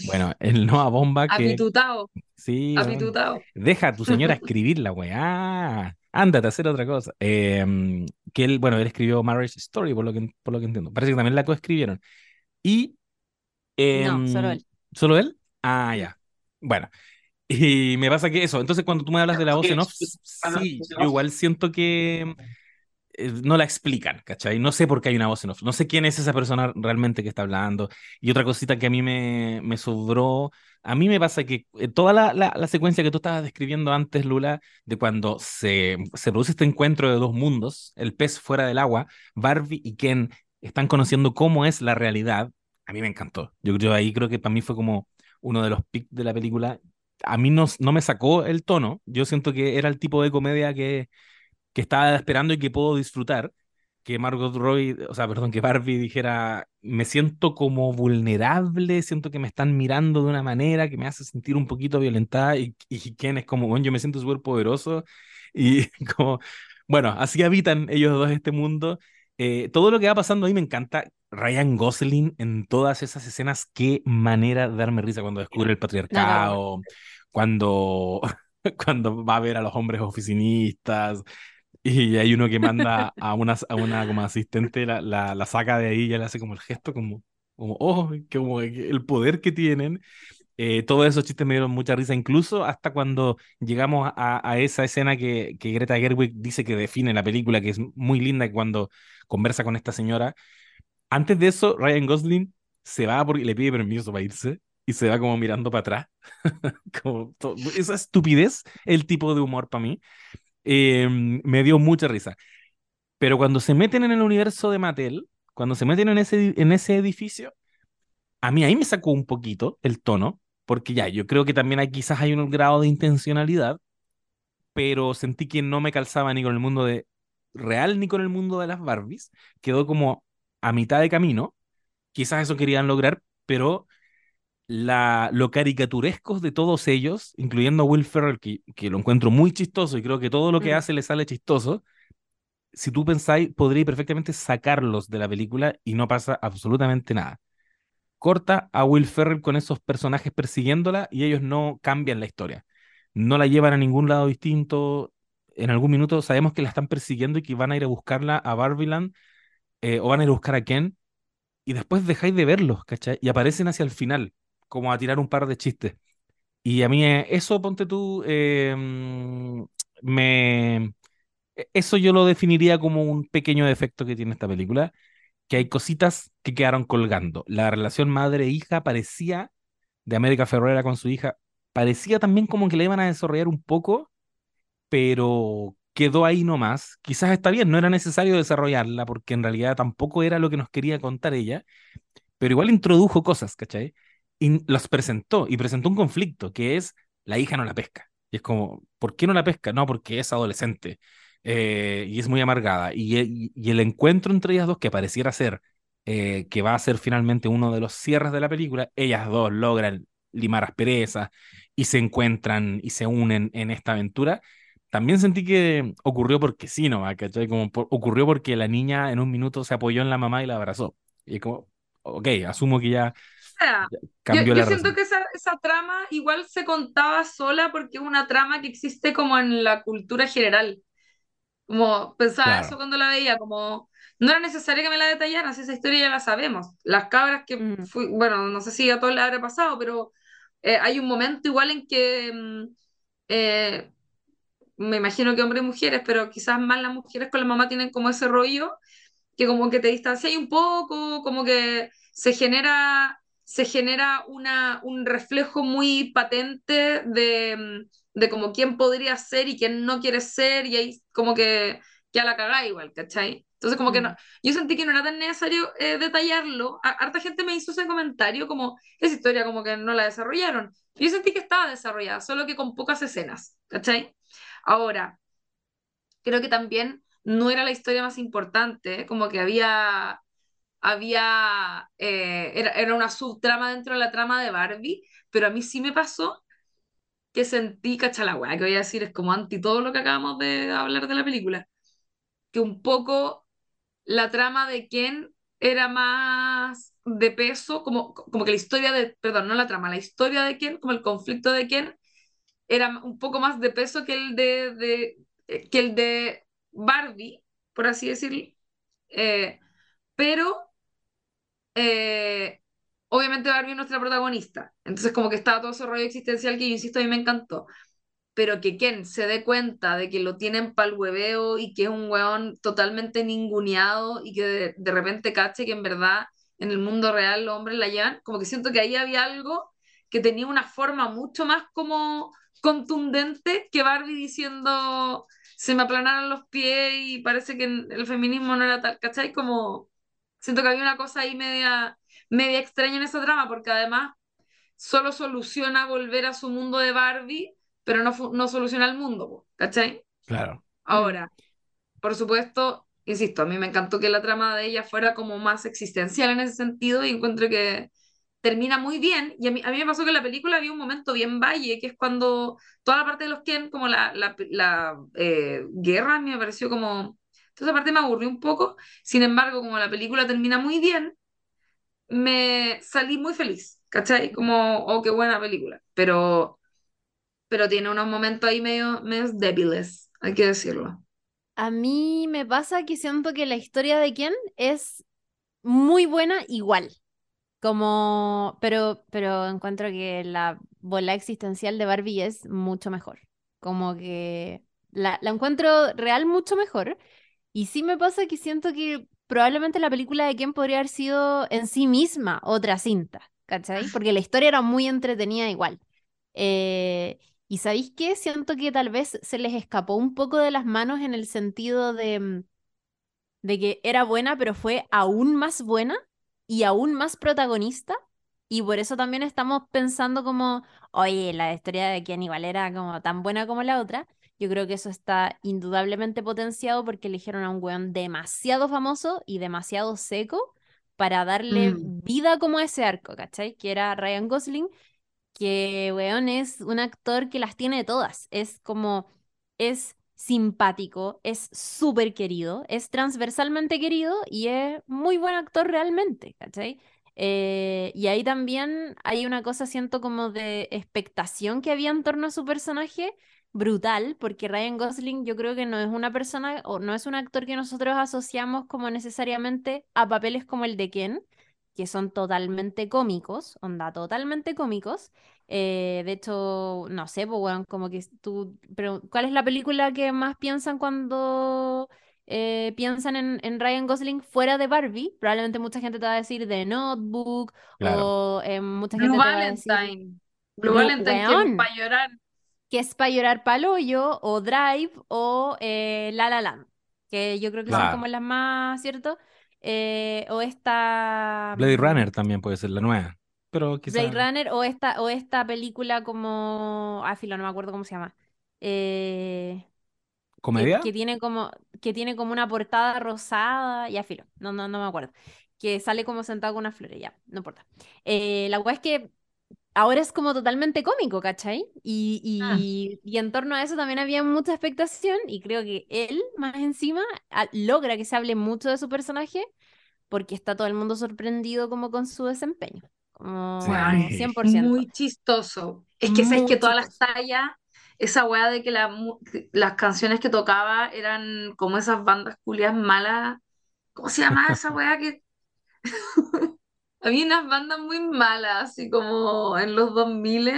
bueno, el Noah Bomba que... Apitutado, Sí, weón. apitutado. Deja a tu señora escribir la weá. Ándate a hacer otra cosa. Eh, que él, bueno, él escribió Marriage Story, por lo que, por lo que entiendo. Parece que también la coescribieron. Y. No, solo em, él. ¿Solo él? Ah, ya. Bueno. Y me pasa que eso, entonces cuando tú me hablas de la voz en off, sí, yo igual siento que eh, no la explican, ¿cachai? No sé por qué hay una voz en off, no sé quién es esa persona realmente que está hablando. Y otra cosita que a mí me, me sobró, a mí me pasa que eh, toda la, la, la, secuencia que tú estabas describiendo antes, Lula, de cuando se, se produce este encuentro de dos mundos, el pez fuera del agua, Barbie y Ken están conociendo cómo es la realidad, a mí me encantó. Yo, yo ahí creo que para mí fue como uno de los pics de la película. A mí no, no me sacó el tono, yo siento que era el tipo de comedia que que estaba esperando y que puedo disfrutar, que Margot Roy, o sea, perdón, que Barbie dijera, me siento como vulnerable, siento que me están mirando de una manera que me hace sentir un poquito violentada y, y Ken es como, bueno, yo me siento súper poderoso y como, bueno, así habitan ellos dos este mundo. Eh, todo lo que va pasando ahí me encanta. Ryan Gosling en todas esas escenas, qué manera de darme risa cuando descubre el patriarcado, cuando, cuando va a ver a los hombres oficinistas, y hay uno que manda a una, a una como asistente, la, la, saca de ahí y le hace como el gesto, como, como oh, como el poder que tienen. Eh, todos esos chistes me dieron mucha risa, incluso hasta cuando llegamos a, esa escena que, que, Greta Gerwig dice que define la película, que es muy linda cuando conversa con esta señora. Antes de eso, Ryan Gosling se va porque le pide permiso para irse y se va como mirando para atrás. como esa estupidez, el tipo de humor para mí. Em, me dio mucha risa. Pero cuando se meten en el universo de Mattel, cuando se meten en ese, en ese edificio, a mí ahí me sacó un poquito el tono, porque ya, yo creo que también hay, quizás hay un grado de intencionalidad, pero sentí que no me calzaba ni con el mundo de real ni con el mundo de las Barbies. Quedó como a mitad de camino. Quizás eso querían lograr, pero la, lo caricaturescos de todos ellos, incluyendo a Will Ferrell, que, que, lo encuentro muy chistoso y creo que todo lo que mm. hace le sale chistoso, si tú pensáis, podría perfectamente sacarlos de la película y no pasa absolutamente nada. Corta a Will Ferrell con esos personajes persiguiéndola y ellos no cambian la historia. No la llevan a ningún lado distinto. En algún minuto sabemos que la están persiguiendo y que van a ir a buscarla a Barbiland eh, o van a ir a buscar a Ken y después dejáis de verlos, ¿cachai? Y aparecen hacia el final como a tirar un par de chistes. Y a mí eh, eso, ponte tú, em, me... E, eso yo lo definiría como un pequeño defecto que tiene esta película, que hay cositas que quedaron colgando. La relación madre-hija parecía, de América Ferrera con su hija, parecía también como que la iban a desarrollar un poco, pero quedó ahí nomás. Quizás está bien, no era necesario desarrollarla, porque en realidad tampoco era lo que nos quería contar ella, pero igual introdujo cosas, ¿cachai? Y los presentó y presentó un conflicto que es la hija no la pesca. Y es como, ¿por qué no la pesca? No, porque es adolescente eh, y es muy amargada. Y, y, el encuentro entre ellas dos, que pareciera ser eh, que va a ser finalmente uno de los cierres de la película, ellas dos logran limar asperezas y se encuentran y se unen en esta aventura. También sentí que ocurrió porque sí, ¿no? ¿Cachai? Como ocurrió porque la niña en un minuto se apoyó en la mamá y la abrazó. Y es como, ok, asumo que ya yo, siento que esa, esa, trama igual se contaba sola porque es una trama que existe como en la cultura general. Como pensaba eso cuando la veía, como no era necesario que me la detallaran, esa historia ya la sabemos. Las cabras que mm. fui, bueno, no sé si a todos les habrá pasado, pero eh, hay un momento igual en que mm, eh, me imagino que hombres y mujeres, pero quizás más las mujeres con la mamá tienen como ese rollo que como que te distancia un poco, como que se genera se genera una, un reflejo muy patente de, de como quién podría ser y quién no quiere ser, y ahí como que ya la cagá igual, ¿cachai? Entonces como que no, mm. yo sentí que no era tan necesario eh, detallarlo. harta gente me hizo ese comentario como, esa historia como que no la desarrollaron. Yo sentí que estaba desarrollada, solo que con pocas escenas, ¿cachai? Ahora, creo que también no era la historia más importante, como que había había, eh, era, era, una subtrama dentro de la trama de Barbie, pero a mí sí me pasó que sentí, cacha la que voy a decir, es como anti todo lo que acabamos de hablar de la película, que un poco la trama de Ken era más de peso, como, como que la historia de, perdón, no la trama, la historia de Ken, como el conflicto de Ken, era un poco más de peso que el de, de eh, que el de Barbie, por así decirlo. Eh, pero eh, obviamente Barbie es nuestra protagonista. Entonces como que estaba todo ese rollo existencial que yo insisto a mí me encantó. Pero que Ken se dé cuenta de que lo tienen pa'l hueveo y que es un weón totalmente ninguneado y que de, de repente cache que en verdad en el mundo real los hombres la llevan, como que siento que ahí había algo que tenía una forma mucho más como contundente que Barbie diciendo se me aplanaron los pies y parece que el feminismo no era tal, ¿cachai? Como siento que había una cosa ahí media, media extraña en esa trama, porque además solo soluciona volver a su mundo de Barbie, pero no, no soluciona el mundo, ¿cachai? Claro. Ahora, por supuesto, insisto, a mí me encantó que la trama de ella fuera como más existencial en ese sentido y encuentro que termina muy bien. Y a mí, a mí me pasó que en la película había un momento bien valle, que es cuando toda la parte de los Ken, como la, la, la eh, guerra, a mí me pareció como... Entonces, aparte me aburrió un poco. Sin embargo, como la película termina muy bien, me salí muy feliz, ¿cachai? Como, oh, qué buena película. Pero, pero tiene unos momentos ahí medio, medio débiles, hay que decirlo. A mí me pasa que siento que la historia de Ken es muy buena igual. Como, pero, pero encuentro que la bola existencial de Barbie es mucho mejor. Como que la, la encuentro real mucho mejor. Y sí me pasa que siento que probablemente la película de Ken podría haber sido en sí misma otra cinta, ¿cachai? Porque la historia era muy entretenida igual. Eh, y ¿sabéis qué? Siento que tal vez se les escapó un poco de las manos en el sentido de, mm, de que era buena, pero fue aún más buena y aún más protagonista. Y por eso también estamos pensando como, oye, la historia de Ken igual era como tan buena como la otra. Yo creo que eso está indudablemente potenciado porque eligieron a un weón demasiado famoso y demasiado seco para darle Mm. vida como a ese arco, ¿cachai? Que era Ryan Gosling, que weón es un actor que las tiene todas. Es como, es simpático, es súper querido, es transversalmente querido y es muy buen actor realmente, ¿cachai? Eh, y ahí también hay una cosa, siento como de expectación que había en torno a su personaje brutal, porque Ryan Gosling yo creo que no es una persona o no es un actor que nosotros asociamos como necesariamente a papeles como el de Ken, que son totalmente cómicos, onda, totalmente cómicos. Eh, de hecho, no sé, pues, weón, como que tú, pero ¿cuál es la película que más piensan cuando eh, piensan en, en Ryan Gosling fuera de Barbie? Probablemente mucha gente te va a decir The Notebook Claro. o eh, mucha Blue gente te va a decir Valentine. Blue Blue- Valentine, para llorar. Que es para llorar pa'l hoyo, o Drive, o eh, La La Land, que yo creo que son como las más, ¿cierto? Eh, o esta Blade mm, Runner también puede ser la nueva. Pero quizá. Blade Runner, o esta, o esta película como, ah, filo, no me acuerdo cómo se llama. Eh, ¿Comedia? que tiene como, que tiene como una portada rosada, ya filo, no, no, no me acuerdo. Que sale como sentado con unas flores, ya, no importa. La cual es que ahora es como totalmente cómico, ¿cachai? Y, Ah. y, y en torno a eso también había mucha expectación y creo que él, más encima, a- logra que se hable mucho de su personaje porque está todo el mundo sorprendido como con su desempeño, como Sí. Weón, 100%. Muy chistoso. Es que sabes que todas las tallas, esa weá de que la las canciones que tocaba eran como esas bandas culias malas. ¿Cómo se llama esa weá que había unas bandas muy malas, así como en los 2000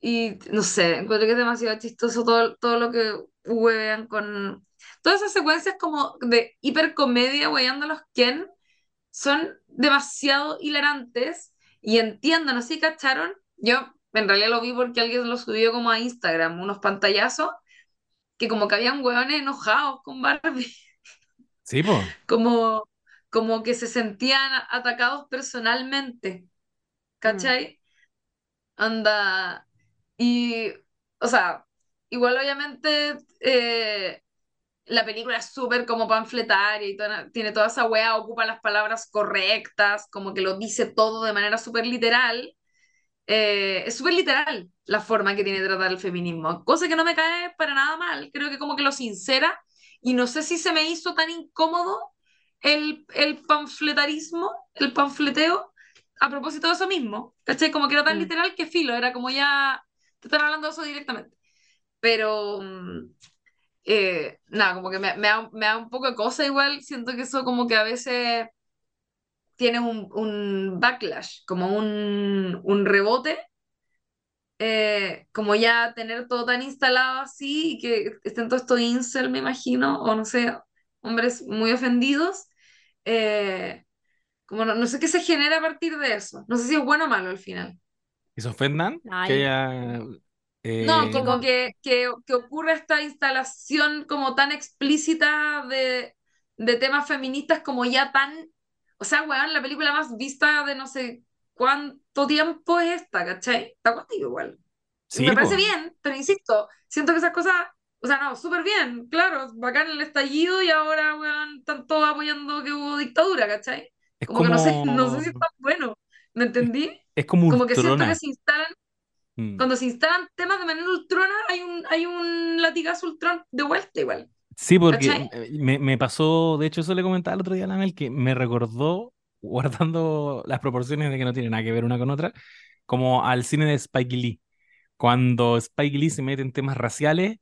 y no sé, encuentro que es demasiado chistoso todo, todo lo que huevean con todas esas secuencias como de hipercomedia hueveando a los Ken son demasiado hilarantes y entiendo, no sé si cacharon, yo en realidad lo vi porque alguien lo subió como a Instagram, unos pantallazos, que como que habían hueones enojados con Barbie, Sí, po. como, como que se sentían atacados personalmente, ¿cachai? Anda, y, o sea, igual obviamente eh, la película es súper como panfletaria y toda- tiene toda esa weá, ocupa las palabras correctas, como que lo dice todo de manera súper literal. Eh, es súper literal la forma que tiene de tratar el feminismo, cosa que no me cae para nada mal, creo que como que lo sincera y no sé si se me hizo tan incómodo el, el panfletarismo, el panfleteo, a propósito de eso mismo, ¿cachai? Como que era tan Mm. literal que filo, era como ya te están hablando de eso directamente. Pero, mm, eh, nada, como que me, me da, me da un poco de cosa igual, siento que eso como que a veces tienes un, un backlash, como un, un rebote, eh, como ya tener todo tan instalado así y que estén todos estos incel, me imagino, o no sé, hombres muy ofendidos, eh, como no, no sé qué se genera a partir de eso. No sé si es bueno o malo al final. ¿Y se ofendan? Que haya, No, eh, como que, que, que ocurre esta instalación como tan explícita de, de temas feministas como ya tan... O sea, weón, la película más vista de no sé cuánto tiempo es esta, ¿cachai? Está contigo igual. sí, Me parece po. bien, pero insisto, siento que esas cosas, o sea, no, súper bien, claro, bacán el estallido y ahora, weón, están todos apoyando que hubo dictadura, ¿cachai? Es Como que no sé, no sé como, si es tan bueno, ¿me entendí? es como Como que siento que se instalan, Mm. cuando se instalan temas de manera ultrona, hay un, hay un latigazo ultrón de vuelta igual, Sí, porque eh, me, me pasó, de hecho eso le comentaba el otro día a la Mel, que me recordó, guardando las proporciones de que no tiene nada que ver una con otra, como al cine de Spike Lee. Cuando Spike Lee se mete en temas raciales,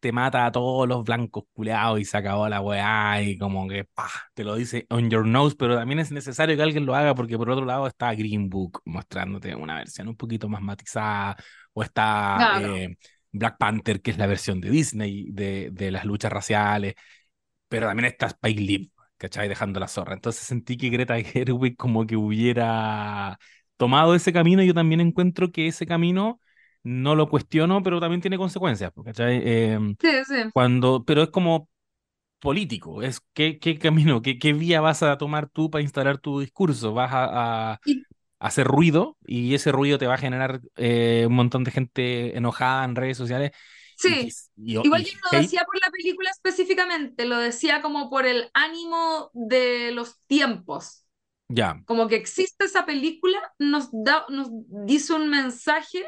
te mata a todos los blancos culeados y se acabó la weá y como que ¡pah! te lo dice on your nose, pero también es necesario que alguien lo haga porque por otro lado está Green Book mostrándote una versión un poquito más matizada o está Claro. eh, Black Panther, que es la versión de Disney de, de las luchas raciales, pero también está Spike Lee, ¿cachai? Dejando la zorra. Entonces sentí que Greta Gerwig como que hubiera tomado ese camino y yo también encuentro que ese camino no lo cuestiono, pero también tiene consecuencias, ¿cachai? Em, Sí, sí. cuando, pero es como político, es qué, qué camino, qué, qué vía vas a tomar tú para instalar tu discurso, vas a, a Y, hacer ruido y ese ruido te va a generar eh, un montón de gente enojada en redes sociales sí, y, igual yo no decía por la película específicamente, lo decía como por el ánimo de los tiempos. ya, como que existe esa película, nos da, nos dice un mensaje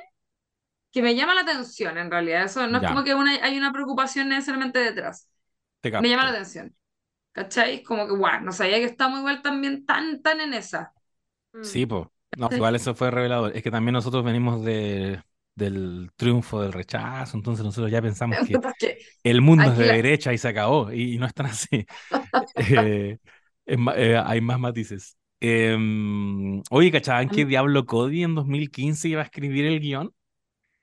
que me llama la atención en realidad. Eso no es como que una, hay una preocupación necesariamente detrás. te Me llama la atención. ¿Cachai? Como que, guau, no sabía que estamos igual también tan, tan en esa. Sí, Mm. pues. No, Sí. igual eso fue revelador. Es que también nosotros venimos de, del triunfo del rechazo, entonces nosotros ya pensamos que el mundo es de la- derecha y se acabó, y, y no es tan así. Eh, es eh, hay más matices. Em, oye, ¿cachaban que Am- Diablo Cody en 2015 iba a escribir el guion?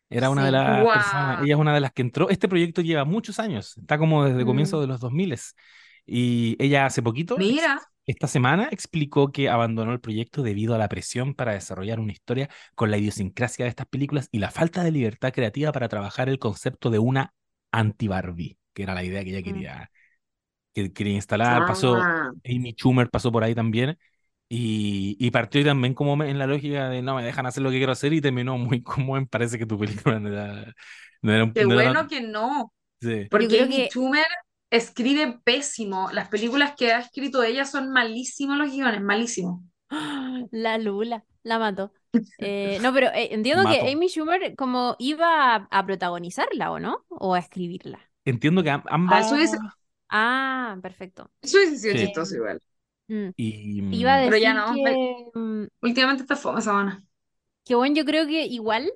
Era una de Sí. las personas, Guau. ella es una de las que entró. Este proyecto lleva muchos años, está como desde Mm. de los 2000 y ella hace poquito, Mira, esta semana, explicó que abandonó el proyecto debido a la presión para desarrollar una historia con la idiosincrasia de estas películas y la falta de libertad creativa para trabajar el concepto de una anti-Barbie, que era la idea que ella Mm. quería, que quería instalar. Pasó, ah, Amy Schumer pasó por ahí también. Y, y partió también como en la lógica de no me dejan hacer lo que quiero hacer y terminó muy como en parece que tu película no era, no era un- qué no era- bueno que no. sí. Porque creo Amy que- Schumer escribe pésimo. Las películas que ha escrito ella son malísimos los guiones, malísimos. La Lula, la mató. Eh, no, pero eh, entiendo Mato. que Amy Schumer como iba a, a protagonizarla, ¿o no? O a escribirla. Entiendo que am- ambas eso Ah, perfecto. Eso Sí. chistoso igual. Mm. y Iba a Pero decir ya no, que, mm, Últimamente está fome esa buena. que bueno, yo creo que igual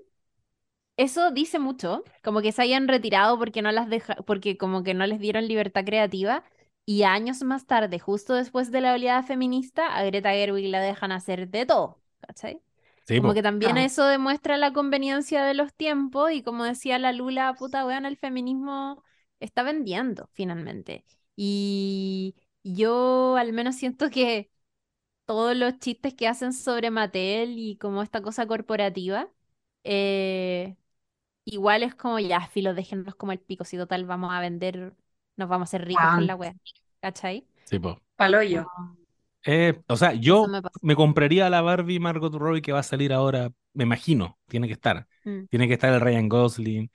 eso dice mucho, como que se hayan retirado porque no las deja, porque como que no les dieron libertad creativa y años más tarde, justo después de la oleada feminista, a Greta Gerwig la dejan hacer de todo, ¿cachai? sí, Como po. que también Claro. eso demuestra la conveniencia de los tiempos y como decía la Lula, puta weón, el feminismo está vendiendo finalmente. Y yo al menos siento que todos los chistes que hacen sobre Mattel y como esta cosa corporativa, eh, igual es como ya, filo, déjennos como el pico, si total vamos a vender, nos vamos a hacer ricos con la wea, ¿cachai? Sí, po. Paloyo. Eh, o sea, yo me compraría la Barbie Margot Robbie que va a salir ahora, me imagino, tiene que estar. Mm. Tiene que estar el Ryan Gosling.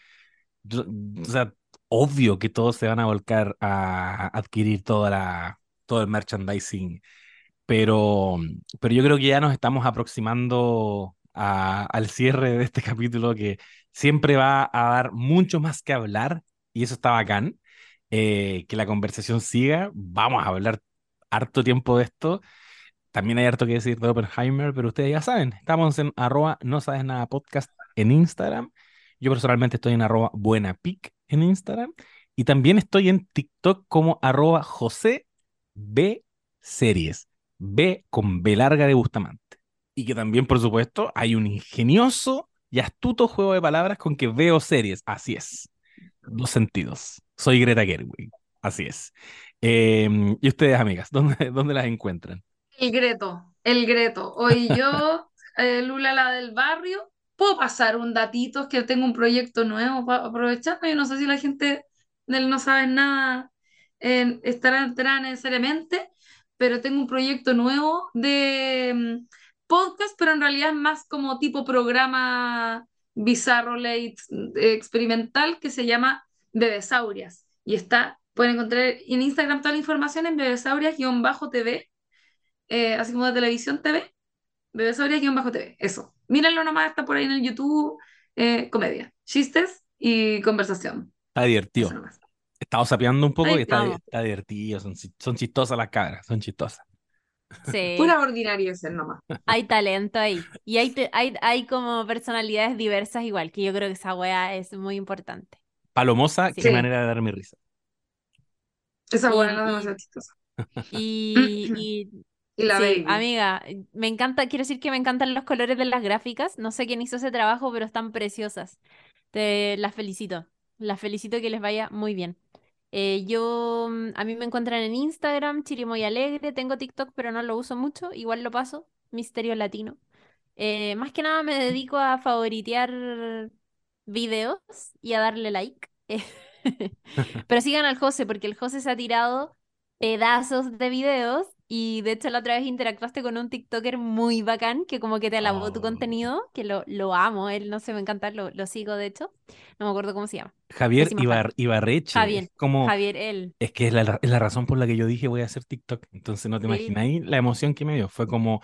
Yo- o sea, obvio que todos se van a volcar a adquirir toda la, todo el merchandising, pero, pero yo creo que ya nos estamos aproximando al cierre de este capítulo que siempre va a dar mucho más que hablar y eso está bacán. Eh, que la conversación siga. Vamos a hablar harto tiempo de esto. También hay harto que decir de Oppenheimer, pero ustedes ya saben, estamos en arroba no sabes nada podcast en Instagram. Yo personalmente estoy en arroba buenapic en Instagram. Y también estoy en TikTok como arroba José B Series. B con B larga de Bustamante. Y que también, por supuesto, hay un ingenioso y astuto juego de palabras con que veo series. Así es. Dos sentidos. Soy Greta Gerwig. Así es. Em, y ustedes, amigas, ¿dónde, dónde las encuentran? El Greto, el Greto. Hoy yo, eh, Lula la del barrio, puedo pasar un datito, es que tengo un proyecto nuevo para aprovechar. Yo no sé si la gente del No Sabe Nada estará enterada necesariamente, pero tengo un proyecto nuevo de mm, podcast, pero en realidad es más como tipo programa bizarro, late, eh, experimental, que se llama Bebesaurias. Y está, pueden encontrar en Instagram toda la información en bebesaurias-tv, eh, así como de televisión TV, bebesaurias-tv, eso. Mírenlo nomás, está por ahí en el YouTube, eh, comedia, chistes y conversación. Está divertido. Estado sapeando un poco Ahí y está, divertido. Son, son chistosas las cabras, son chistosas. Sí, Pura ordinaria es nomás. hay talento ahí. Y hay, hay, hay como personalidades diversas igual, que yo creo que esa wea es muy importante. Palomosa, Sí. qué manera de dar mi risa. Esa Y- buena es demasiado chistosa. Y, y Y la sí, baby. amiga, me encanta, quiero decir que me encantan los colores de las gráficas. No sé quién hizo ese trabajo, pero están preciosas. Te las felicito. Las felicito que les vaya muy bien. Eh, yo, mm, a mí me encuentran en Instagram, Chirimoy Alegre. Tengo TikTok, pero no lo uso mucho. Igual lo paso. Misterio Latino. Eh, más que nada me dedico a favoritear videos y a darle like. Pero sigan al José, porque el José se ha tirado pedazos de videos y de hecho la otra vez interactuaste con un TikToker muy bacán que como que te alabó tu Oh. contenido, que lo, lo amo, él no sé, me encanta, lo, lo sigo de hecho, no me acuerdo cómo se llama. Javier Ibar-. Ibarreche. Javier, como, Javier, él. es que es la, es la razón por la que yo dije voy a hacer TikTok. Entonces no te Sí. imagináis la emoción que me dio. Fue como,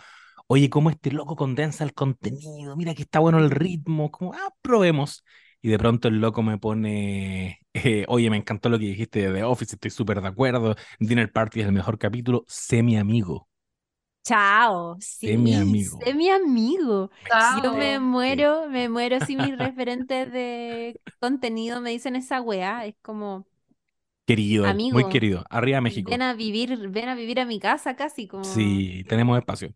oye, cómo este loco condensa el contenido, mira que está bueno el ritmo, como, ah, probemos. Y de pronto el loco me pone, eh, oye, me encantó lo que dijiste de The Office, estoy súper de acuerdo, Dinner Party es el mejor capítulo, sé mi amigo. Chao, Sé mi sí, amigo. sé mi amigo. Chao. Yo me Sí. muero, me muero si mis referentes de contenido me dicen esa weá, es como, Querido, muy querido. Arriba México. ven a vivir, ven a vivir a mi casa casi, como... Sí, tenemos espacio.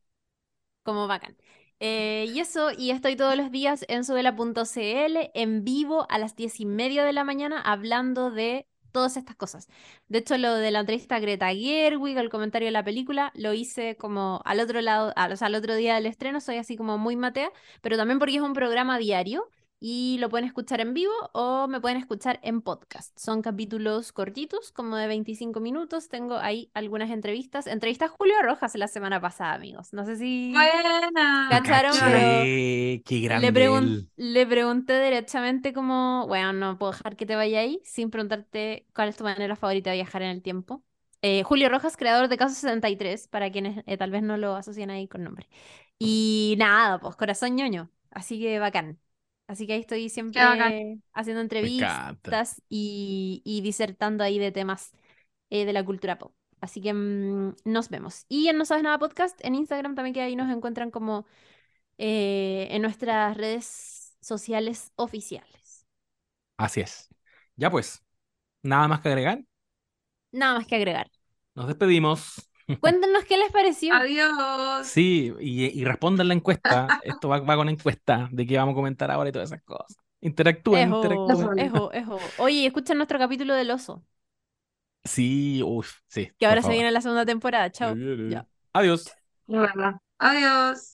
como bacán. Eh, y eso, y estoy todos los días en subela.cl en vivo a las diez y media de la mañana hablando de todas estas cosas. De hecho, lo de la entrevista Greta Gerwig, el comentario de la película, lo hice como al otro lado, o sea, al otro día del estreno, soy así como muy matea, pero también porque es un programa diario y lo pueden escuchar en vivo o me pueden escuchar en podcast. Son capítulos cortitos, como de 25 minutos. Tengo ahí algunas entrevistas. Entrevista a Julio Rojas la semana pasada, amigos. No sé si... Buena. Cacharon, Caché, qué grande Le, pregun- él. le pregunté derechamente como, bueno, no puedo dejar que te vaya ahí sin preguntarte cuál es tu manera favorita de viajar en el tiempo. Eh, Julio Rojas, creador de Caso 63, para quienes eh, tal vez no lo asocian ahí con nombre. Y nada, pues corazón ñoño, así que bacán. Así que ahí estoy siempre haciendo entrevistas y, y disertando ahí de temas eh, de la cultura pop. Así que mm, nos vemos. Y en No Sabes Nada Podcast, en Instagram también que ahí nos encuentran como eh, en nuestras redes sociales oficiales. Así es. Ya pues, nada más que agregar. Nada más que agregar. Nos despedimos. Cuéntenos qué les pareció. Adiós. Sí, y, y respondan la encuesta. Esto va, va con encuesta de qué vamos a comentar ahora y todas esas cosas. Interactúen, Ejo, interactúen. ejo, ejo. Oye, escuchen nuestro capítulo del oso, Sí, uff, sí. que ahora se viene la segunda temporada. Chao. Adiós. Adiós.